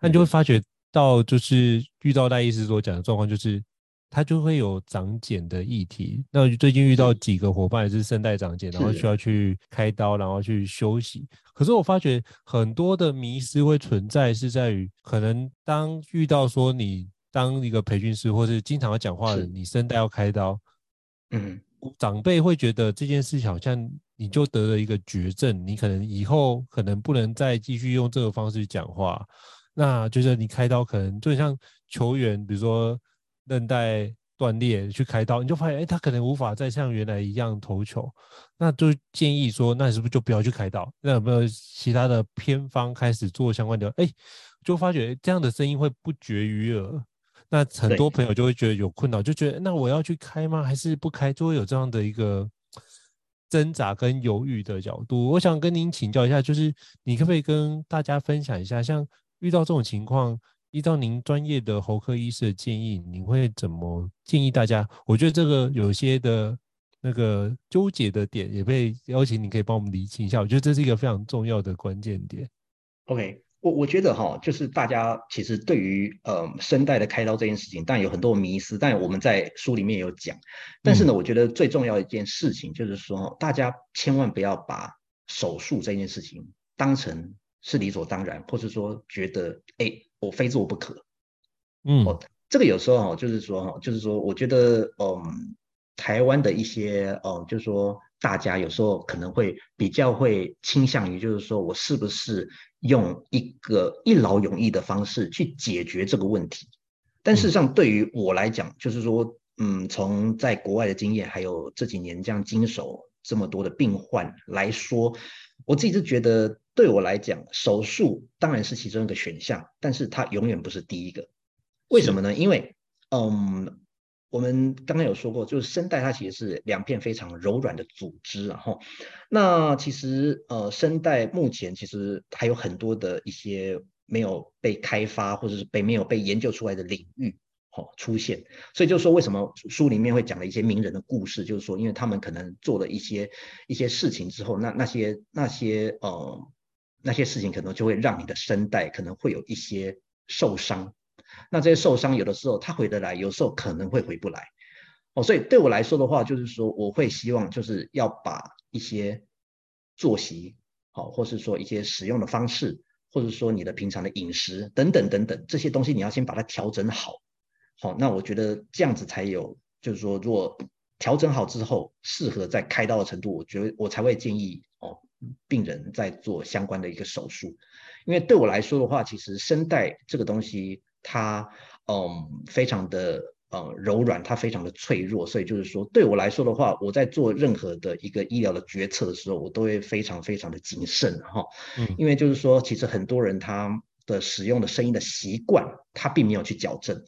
那你就会发觉。到就是遇到赖医师所讲的状况，就是他就会有长茧的议题。那最近遇到几个伙伴也是声带长茧，然后需要去开刀，然后去休息。可是我发觉很多的迷失会存在，是在于可能当遇到说你当一个培训师，或是经常要讲话的，你声带要开刀，嗯，长辈会觉得这件事情好像你就得了一个绝症，你可能以后可能不能再继续用这个方式讲话。那就是你开刀可能就像球员，比如说韧带断裂去开刀，你就发现，哎，他可能无法再像原来一样投球。那就建议说，那是不是就不要去开刀？那有没有其他的偏方开始做相关的？哎，就发觉这样的声音会不绝于耳。那很多朋友就会觉得有困扰，就觉得那我要去开吗？还是不开？就会有这样的一个挣扎跟犹豫的角度。我想跟您请教一下，就是你可不可以跟大家分享一下，像。遇到这种情况，依照您专业的喉科医师的建议，您会怎么建议大家？我觉得这个有些的那个纠结的点，也被邀请，你可以帮我们理清一下。我觉得这是一个非常重要的关键点。OK，我我觉得哈，就是大家其实对于呃声带的开刀这件事情，当然有很多迷思，但我们在书里面有讲。但是呢，我觉得最重要的一件事情就是说，大家千万不要把手术这件事情当成。是理所当然，或是说觉得哎，我非做不可。嗯，哦，这个有时候哈，就是说哈，就是说，我觉得，嗯，台湾的一些，嗯，就是说，大家有时候可能会比较会倾向于，就是说我是不是用一个一劳永逸的方式去解决这个问题？但事实上，对于我来讲，就是说，嗯，从在国外的经验，还有这几年这样经手这么多的病患来说，我自己是觉得。对我来讲，手术当然是其中一个选项，但是它永远不是第一个。为什么呢？因为，嗯，我们刚刚有说过，就是声带它其实是两片非常柔软的组织，然后，那其实呃，声带目前其实还有很多的一些没有被开发或者是被没有被研究出来的领域，哦，出现。所以就是说，为什么书里面会讲了一些名人的故事，就是说，因为他们可能做了一些一些事情之后，那那些那些呃那些事情可能就会让你的声带可能会有一些受伤。那这些受伤有的时候他回得来，有时候可能会回不来，哦，所以对我来说的话，就是说我会希望就是要把一些作息，好，或是说一些使用的方式，或者说你的平常的饮食等等等等这些东西，你要先把它调整好，好，那我觉得这样子才有，就是说如果调整好之后，适合在开刀的程度，我觉得我才会建议哦，病人在做相关的一个手术，因为对我来说的话，其实声带这个东西。它嗯非常的呃柔软，它非常的脆弱，所以就是说对我来说的话，我在做任何的一个医疗的决策的时候，我都会非常非常的谨慎哈，嗯，因为就是说其实很多人他的使用的声音的习惯，他并没有去矫正，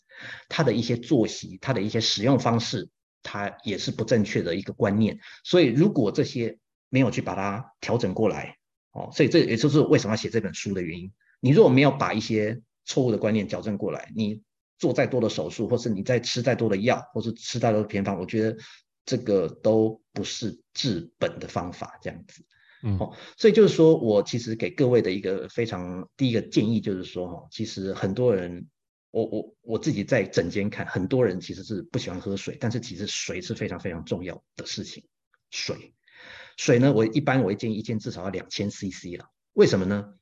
他的一些作息，他的一些使用方式，他也是不正确的一个观念，所以如果这些没有去把它调整过来，哦，所以这也就是为什么要写这本书的原因。你如果没有把一些错误的观念矫正过来，你做再多的手术，或是你再吃再多的药，或是吃再多的偏方，我觉得这个都不是治本的方法。这样子，嗯，哦，所以就是说我其实给各位的一个非常第一个建议就是说，哈，其实很多人，我我我自己在诊间看，很多人其实是不喜欢喝水，但是其实水是非常非常重要的事情。水，水呢，我一般我会建议一天至少要两千 CC 了。为什么呢？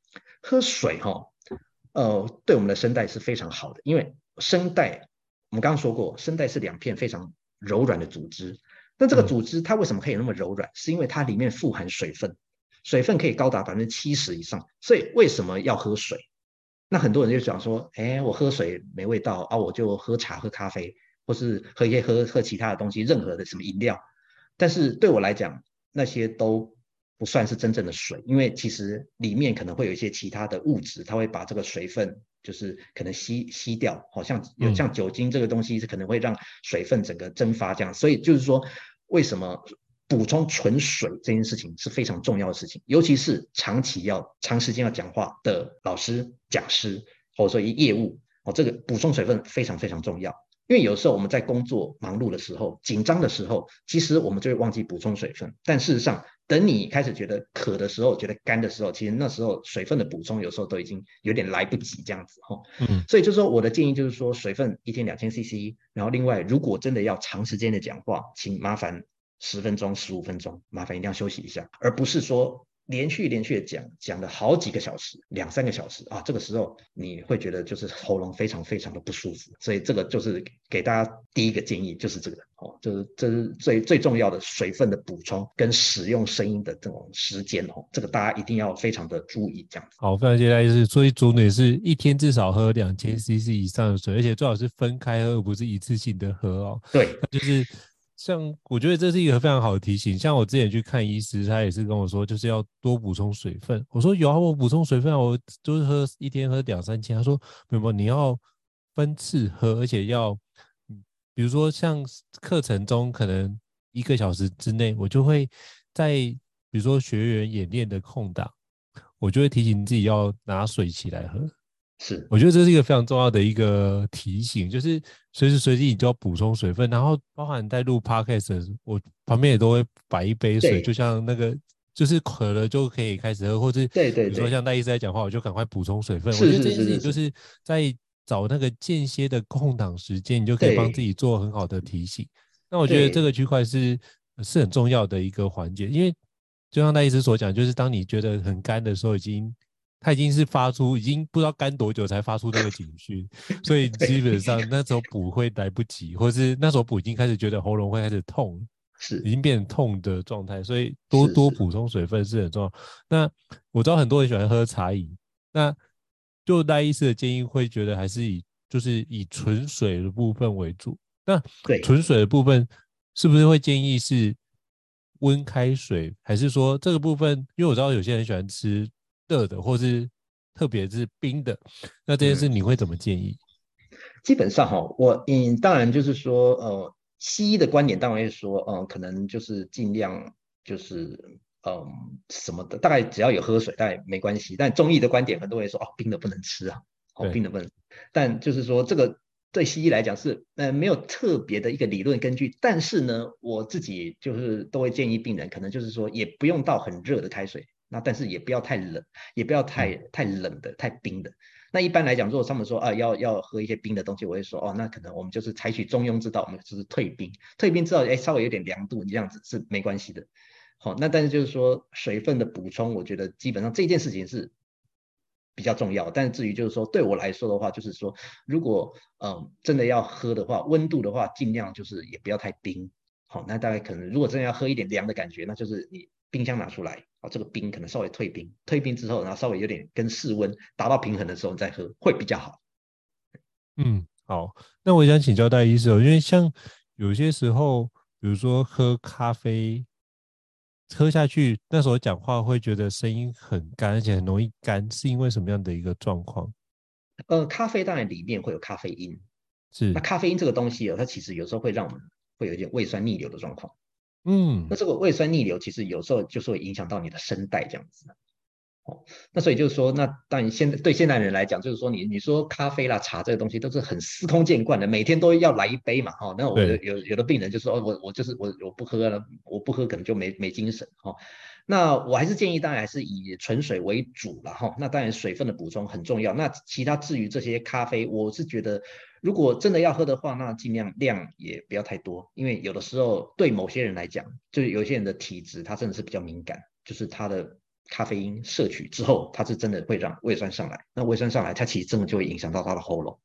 喝水，哈。呃，对我们的声带是非常好的，因为声带，我们刚刚说过，声带是两片非常柔软的组织。那这个组织它为什么可以那么柔软？是因为它里面富含水分，水分可以高达百分之七十以上。所以为什么要喝水？那很多人就想说，哎，我喝水没味道啊，我就喝茶、喝咖啡，或是喝一些喝喝其他的东西，任何的什么饮料。但是对我来讲，那些都。不算是真正的水，因为其实里面可能会有一些其他的物质，它会把这个水分就是可能吸吸掉，好像有像酒精这个东西是可能会让水分整个蒸发这样，所以就是说，为什么补充纯水这件事情是非常重要的事情，尤其是长期要长时间要讲话的老师、讲师或者说一业务哦，这个补充水分非常非常重要。因为有时候我们在工作忙碌的时候、紧张的时候，其实我们就会忘记补充水分。但事实上，等你开始觉得渴的时候、觉得干的时候，其实那时候水分的补充有时候都已经有点来不及这样子哈。嗯，所以就是说，我的建议就是说，水分一天两千 CC。然后另外，如果真的要长时间的讲话，请麻烦十分钟、十五分钟，麻烦一定要休息一下，而不是说。连续连续的讲，讲了好几个小时，两三个小时啊，这个时候你会觉得就是喉咙非常非常的不舒服，所以这个就是给大家第一个建议，就是这个哦，就是这是最最重要的水分的补充跟使用声音的这种时间哦，这个大家一定要非常的注意这样子。好，非常谢谢，就是所以主女是一天至少喝两千 CC 以上的水，而且最好是分开喝，而不是一次性的喝哦。对，就是。像我觉得这是一个非常好的提醒。像我之前去看医师，他也是跟我说，就是要多补充水分。我说有啊，我补充水分，我就是喝一天喝两三千。他说没有，你要分次喝，而且要，比如说像课程中可能一个小时之内，我就会在比如说学员演练的空档，我就会提醒自己要拿水起来喝。是，我觉得这是一个非常重要的一个提醒，就是随时随地你就要补充水分，然后包含在录 podcast，我旁边也都会摆一杯水，就像那个就是渴了就可以开始喝，或是对对，比如说像戴医师在讲话，我就赶快补充水分。我觉得这件事情就是在找那个间歇的空档时间，你就可以帮自己做很好的提醒。那我觉得这个区块是是很重要的一个环节，因为就像戴医师所讲，就是当你觉得很干的时候，已经。他已经是发出，已经不知道干多久才发出这个警讯，所以基本上那时候补会来不及，或是那时候补已经开始觉得喉咙会开始痛，是已经变痛的状态，所以多多补充水分是很重要。那我知道很多人喜欢喝茶饮，那就戴医师的建议会觉得还是以就是以纯水的部分为主。那纯水的部分是不是会建议是温开水，还是说这个部分？因为我知道有些人喜欢吃。热的，或是特别是冰的，那这件事你会怎么建议？基本上哈，我嗯，当然就是说，呃，西医的观点当然会说，嗯、呃，可能就是尽量就是嗯、呃、什么的，大概只要有喝水，大概没关系。但中医的观点很多人会说，哦，冰的不能吃啊，哦，冰的不能。但就是说，这个对西医来讲是呃没有特别的一个理论根据。但是呢，我自己就是都会建议病人，可能就是说也不用到很热的开水，那但是也不要太冷，也不要太太冷的、太冰的。那一般来讲，如果他们说啊要要喝一些冰的东西，我会说哦，那可能我们就是采取中庸之道，我们就是退冰，退冰之后，哎，稍微有点凉度，你这样子是没关系的。好，那但是就是说水分的补充，我觉得基本上这件事情是比较重要。但是至于就是说对我来说的话，就是说如果嗯真的要喝的话，温度的话尽量就是也不要太冰。好，那大概可能如果真的要喝一点凉的感觉，那就是你。冰箱拿出来，啊，这个冰可能稍微退冰，退冰之后，然后稍微有点跟室温达到平衡的时候再喝，会比较好。嗯，好，那我想请教戴医师哦，因为像有些时候，比如说喝咖啡，喝下去那时候讲话会觉得声音很干，而且很容易干，是因为什么样的一个状况？呃，咖啡当然里面会有咖啡因，是。那咖啡因这个东西哦，它其实有时候会让我们会有一点胃酸逆流的状况。嗯，那这个胃酸逆流其实有时候就是会影响到你的声带这样子，哦，那所以就是说，那当然现在对现代人来讲，就是说你你说咖啡啦、茶这个东西都是很司空见惯的，每天都要来一杯嘛，哈、哦，那我有有有的病人就说，我我就是我我不喝了，我不喝可能就没没精神，哈、哦，那我还是建议当然还是以纯水为主了，哈、哦，那当然水分的补充很重要，那其他至于这些咖啡，我是觉得。如果真的要喝的话，那尽量量也不要太多，因为有的时候对某些人来讲，就是有些人的体质，他真的是比较敏感，就是他的咖啡因摄取之后，他是真的会让胃酸上来，那胃酸上来，它其实真的就会影响到他的喉咙。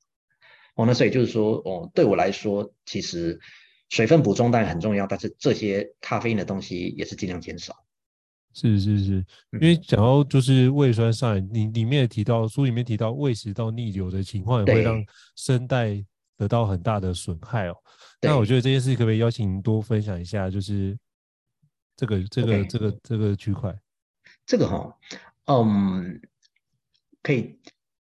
哦，那所以就是说，哦，对我来说，其实水分补充当然很重要，但是这些咖啡因的东西也是尽量减少。是是是，因为讲到就是胃酸上来，你里面也提到书里面提到胃食道逆流的情况，也会让声带得到很大的损害哦。那我觉得这件事可不可以邀请您多分享一下，就是这个这个.这个这个区块？这个哈，嗯，可以，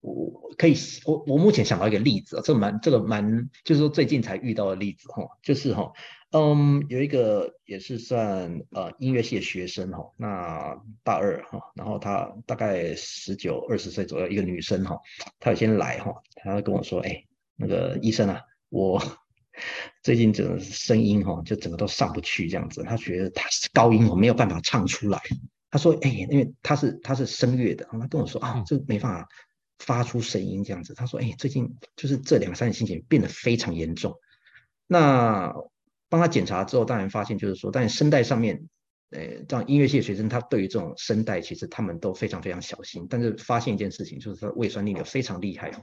我可以，我我目前想到一个例子啊，这个蛮这个蛮，就是说最近才遇到的例子哈，就是哈。嗯，有一个也是算呃音乐系的学生哈，那大二哈，然后他大概十九二十岁左右，一个女生哈，她有先来哈，她跟我说，哎，那个医生啊，我最近整个声音哈，就整个都上不去这样子，她觉得她是高音，我没有办法唱出来。她说，哎，因为她是她是声乐的，她跟我说啊，这没办法发出声音这样子。她说，哎，最近就是这两三天心情变得非常严重，那。帮他检查之后，当然发现就是说，但是声带上面，呃，这样音乐系的学生，他对于这种声带，其实他们都非常非常小心。但是发现一件事情，就是他胃酸逆流非常厉害哦。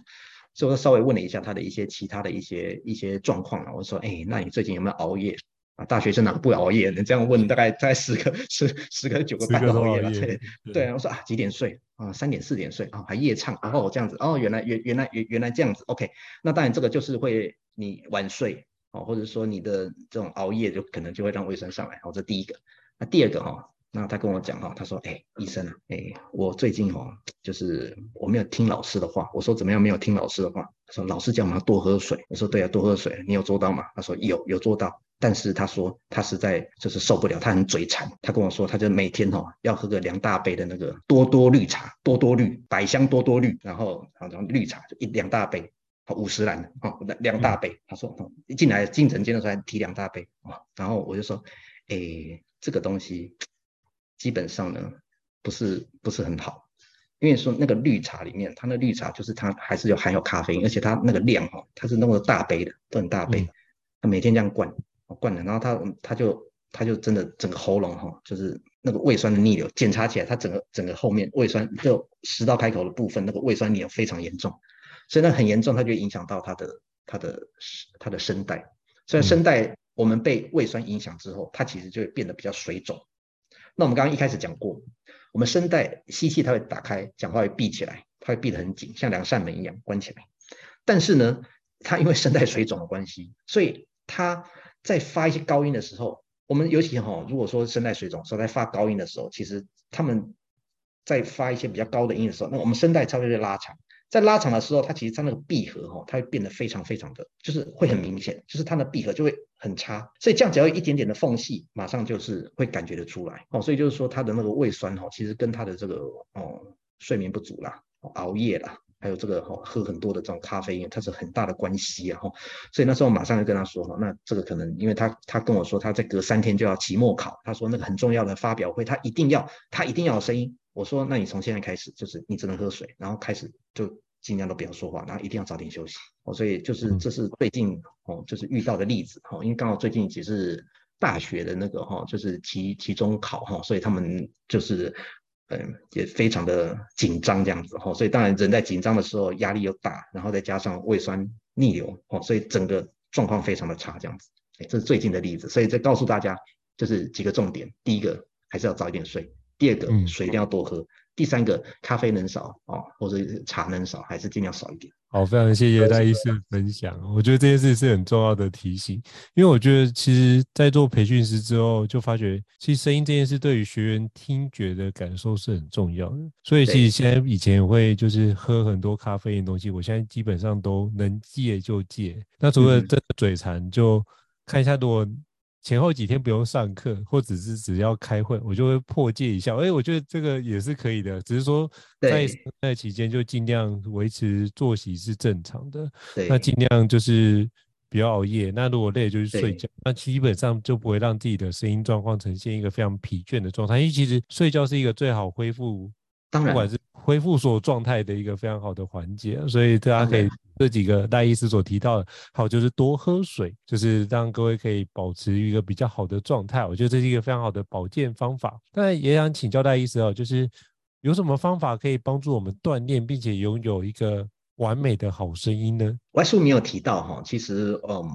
所以我稍微问了一下他的一些其他的一些一些状况啊，我说，哎，那你最近有没有熬夜啊？大学生哪不熬夜？你这样问，大概大概十个十十个九个半都熬夜了。对我说啊，几点睡啊？三点四点睡啊？还夜唱？然后这样子哦，原来原原来原原来这样子。OK，那当然这个就是会你晚睡。哦，或者说你的这种熬夜就可能就会让胃酸上来，哦，这第一个。那第二个哈，那他跟我讲哈，他说，哎，医生啊，哎，我最近哦，就是我没有听老师的话。我说怎么样没有听老师的话？他说老师叫我们要多喝水。我说对啊，多喝水。你有做到吗？他说有，有做到。但是他说他实在就是受不了，他很嘴馋。他跟我说，他就每天哈要喝个两大杯的那个多多绿茶，多多绿，百香多多绿，然后然后绿茶就一两大杯。五十岚啊，两大杯。他说，一进来进诊间的时候还提两大杯啊。然后我就说，哎，这个东西基本上呢，不是不是很好，因为说那个绿茶里面，它那绿茶就是它还是有含有咖啡因，而且它那个量哈，它是那么大杯的，都很大杯。他每天这样灌灌的，然后他他就他就真的整个喉咙哈，就是那个胃酸的逆流，检查起来，他整个整个后面胃酸就食道开口的部分，那个胃酸逆流非常严重。所以那很严重，它就影响到它的它的它的声带。所以声带我们被胃酸影响之后，它其实就会变得比较水肿。那我们刚刚一开始讲过，我们声带吸气它会打开，讲话会闭起来，它会闭得很紧，像两扇门一样关起来。但是呢，它因为声带水肿的关系，所以它在发一些高音的时候，我们尤其哈，如果说声带水肿，说在发高音的时候，其实他们在发一些比较高的音的时候，那我们声带差不多就拉长。在拉长的时候，它其实它那个闭合哈，它会变得非常非常的，就是会很明显，就是它的闭合就会很差。所以这样只要一点点的缝隙，马上就是会感觉得出来哦。所以就是说，它的那个胃酸哈，其实跟它的这个哦睡眠不足啦、熬夜啦。还有这个哈，喝很多的这种咖啡因，它是很大的关系啊哈，所以那时候马上就跟他说哈，那这个可能因为他他跟我说他在隔三天就要期末考，他说那个很重要的发表会，他一定要他一定要有声音。我说那你从现在开始就是你只能喝水，然后开始就尽量都不要说话，然后一定要早点休息。哦。所以就是这是最近哦，就是遇到的例子。哈，因为刚好最近也是大学的那个哈，就是期期中考哈，所以他们就是。嗯，也非常的紧张这样子。哈，所以当然人在紧张的时候压力又大，然后再加上胃酸逆流哦，所以整个状况非常的差这样子。哎，这是最近的例子，所以再告诉大家就是几个重点：第一个还是要早一点睡；第二个水一定要多喝；第三个咖啡能少哦，或者茶能少，还是尽量少一点。好，非常谢谢戴医师的分享。我觉得这件事是很重要的提醒，因为我觉得其实，在做培训师之后，就发觉其实声音这件事对于学员听觉的感受是很重要的。所以其实现在以前也会就是喝很多咖啡因的东西，我现在基本上都能戒就戒。那除了这个嘴馋，就看一下如果。前后几天不用上课，或者是只要开会，我就会破戒一下。哎，我觉得这个也是可以的，只是说在在期间就尽量维持作息是正常的。那尽量就是不要熬夜。那如果累，就去睡觉。那基本上就不会让自己的声音状况呈现一个非常疲倦的状态。因为其实睡觉是一个最好恢复，当然，不管是恢复所有状态的一个非常好的环节。所以大家可以。这几个戴医师所提到的，好，就是多喝水，就是让各位可以保持一个比较好的状态。我觉得这是一个非常好的保健方法。但也想请教戴医师哦，就是有什么方法可以帮助我们锻炼，并且拥有一个完美的好声音呢？外叔没有提到哈，其实嗯，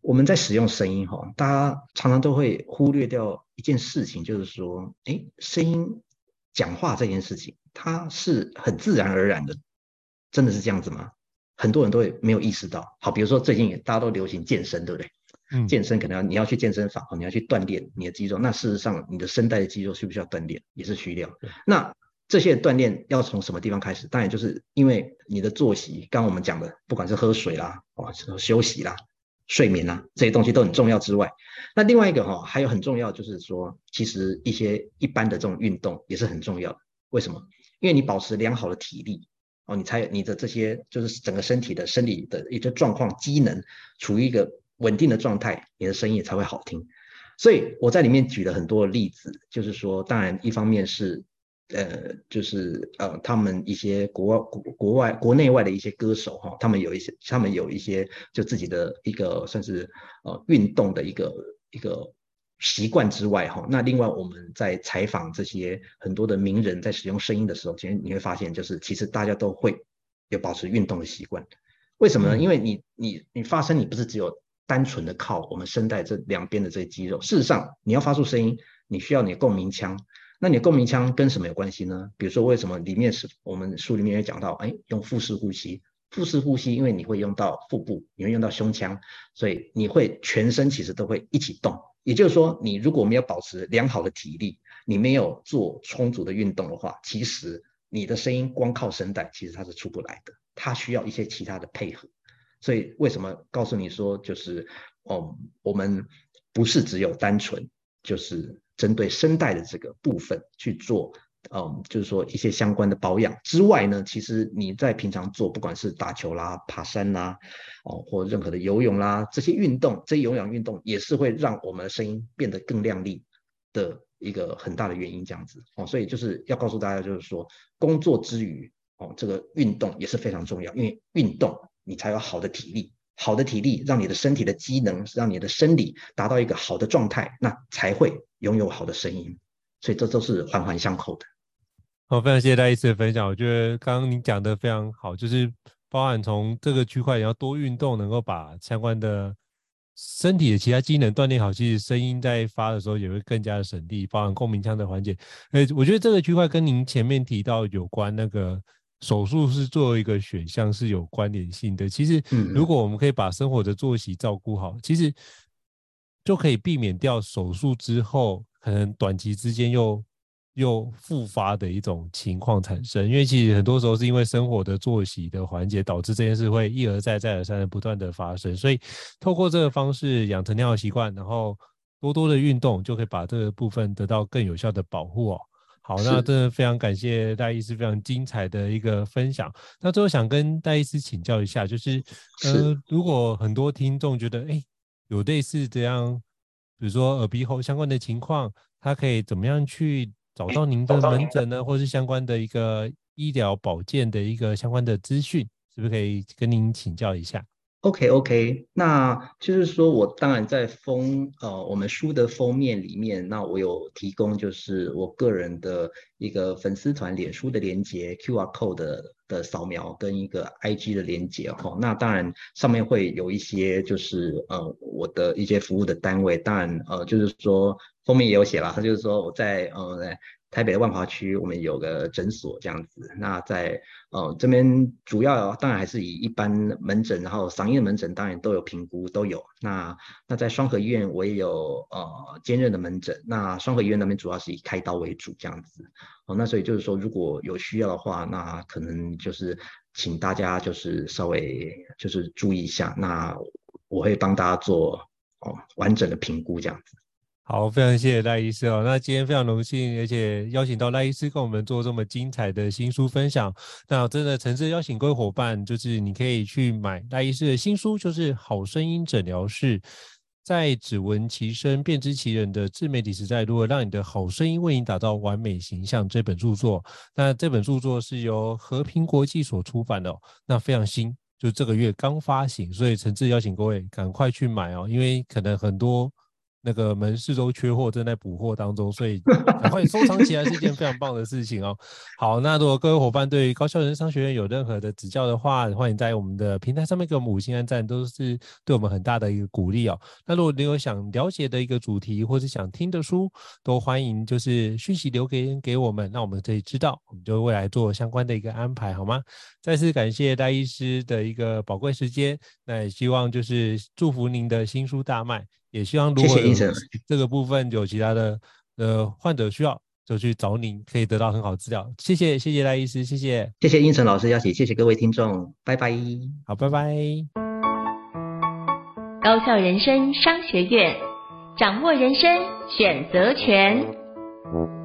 我们在使用声音哈，大家常常都会忽略掉一件事情，就是说，哎，声音讲话这件事情，它是很自然而然的，真的是这样子吗？很多人都会没有意识到，好，比如说最近大家都流行健身，对不对？嗯，健身可能要你要去健身房，你要去锻炼你的肌肉。那事实上，你的声带的肌肉需不需要锻炼，也是需要。那这些锻炼要从什么地方开始？当然就是因为你的作息，刚刚我们讲的，不管是喝水啦，哦，休息啦，睡眠啦，这些东西都很重要之外，那另外一个哈，还有很重要就是说，其实一些一般的这种运动也是很重要的。为什么？因为你保持良好的体力。哦，你才你的这些就是整个身体的生理的一个状况机能处于一个稳定的状态，你的声音才会好听。所以我在里面举了很多的例子，就是说，当然一方面是呃，就是呃，他们一些国国国外国内外的一些歌手哈，他们有一些他们有一些就自己的一个算是呃运动的一个一个。习惯之外，哈，那另外我们在采访这些很多的名人，在使用声音的时候，其实你会发现，就是其实大家都会有保持运动的习惯。为什么呢？因为你你你发声，你不是只有单纯的靠我们声带这两边的这些肌肉。事实上，你要发出声音，你需要你的共鸣腔。那你的共鸣腔跟什么有关系呢？比如说，为什么里面是我们书里面也讲到，哎，用腹式呼吸。腹式呼吸，因为你会用到腹部，你会用到胸腔，所以你会全身其实都会一起动。也就是说，你如果没有保持良好的体力，你没有做充足的运动的话，其实你的声音光靠声带其实它是出不来的，它需要一些其他的配合。所以为什么告诉你说，就是哦，我们不是只有单纯就是针对声带的这个部分去做。嗯，就是说一些相关的保养之外呢，其实你在平常做，不管是打球啦、爬山啦，哦，或任何的游泳啦，这些运动，这些有氧运动也是会让我们的声音变得更亮丽的一个很大的原因，这样子哦。所以就是要告诉大家，就是说工作之余哦，这个运动也是非常重要，因为运动你才有好的体力，好的体力让你的身体的机能，让你的生理达到一个好的状态，那才会拥有好的声音。所以这都是环环相扣的。好，非常谢谢戴医师的分享。我觉得刚刚你讲的非常好，就是包含从这个区块，你要多运动，能够把相关的身体的其他机能锻炼好，其实声音在发的时候也会更加的省力，包含共鸣腔的缓解。哎，我觉得这个区块跟您前面提到有关那个手术是作为一个选项是有关联性的。其实，如果我们可以把生活的作息照顾好，其实就可以避免掉手术之后可能短期之间又又复发的一种情况产生。因为其实很多时候是因为生活的作息的环节导致这件事会一而再再而三的不断的发生，所以透过这个方式养成良好习惯，然后多多的运动，就可以把这个部分得到更有效的保护哦。好，那真的非常感谢戴医师非常精彩的一个分享。那最后想跟戴医师请教一下，就是呃，如果很多听众觉得哎，有类似这样，比如说耳鼻喉相关的情况，他可以怎么样去找到您的门诊呢？或是相关的一个医疗保健的一个相关的资讯，是不是可以跟您请教一下？OK OK，那就是说我当然在封呃我们书的封面里面，那我有提供就是我个人的一个粉丝团脸书的连接 QR code 的的扫描跟一个 IG 的连接哈，那当然上面会有一些就是呃我的一些服务的单位，当然呃就是说后面也有写了，他就是说我在呃。台北的万华区，我们有个诊所这样子。那在呃这边主要当然还是以一般门诊，然后嗓音的门诊当然都有评估都有。那那在双和医院我也有呃兼任的门诊。那双和医院那边主要是以开刀为主这样子。哦，那所以就是说如果有需要的话，那可能就是请大家就是稍微就是注意一下。那我会帮大家做哦完整的评估这样子。好，非常谢谢赖医师哦。那今天非常荣幸，而且邀请到赖医师跟我们做这么精彩的新书分享。那真的诚挚邀请各位伙伴，就是你可以去买赖医师的新书，就是《好声音诊疗室》，在只闻其声便知其人的自媒体时代，如何让你的好声音为你打造完美形象这本著作。那这本著作是由和平国际所出版的哦，那非常新，就这个月刚发行，所以诚挚邀请各位赶快去买哦，因为可能很多。那个门市都缺货，正在补货当中，所以 赶快收藏起来是一件非常棒的事情哦。好，那如果各位伙伴对于高校人商学院有任何的指教的话，欢迎在我们的平台上面给我们五星按赞，都是对我们很大的一个鼓励哦。那如果你有想了解的一个主题，或是想听的书，都欢迎就是讯息留给给我们，那我们可以知道，我们就未来做相关的一个安排，好吗？再次感谢戴医师的一个宝贵时间，那也希望就是祝福您的新书大卖。也希望如果这个部分有其他的呃患者需要，就去找您，可以得到很好资料。谢谢，谢谢戴医师，谢谢，谢谢英成老师邀请，谢谢各位听众，拜拜。好，拜拜。高校人生商学院，掌握人生选择权。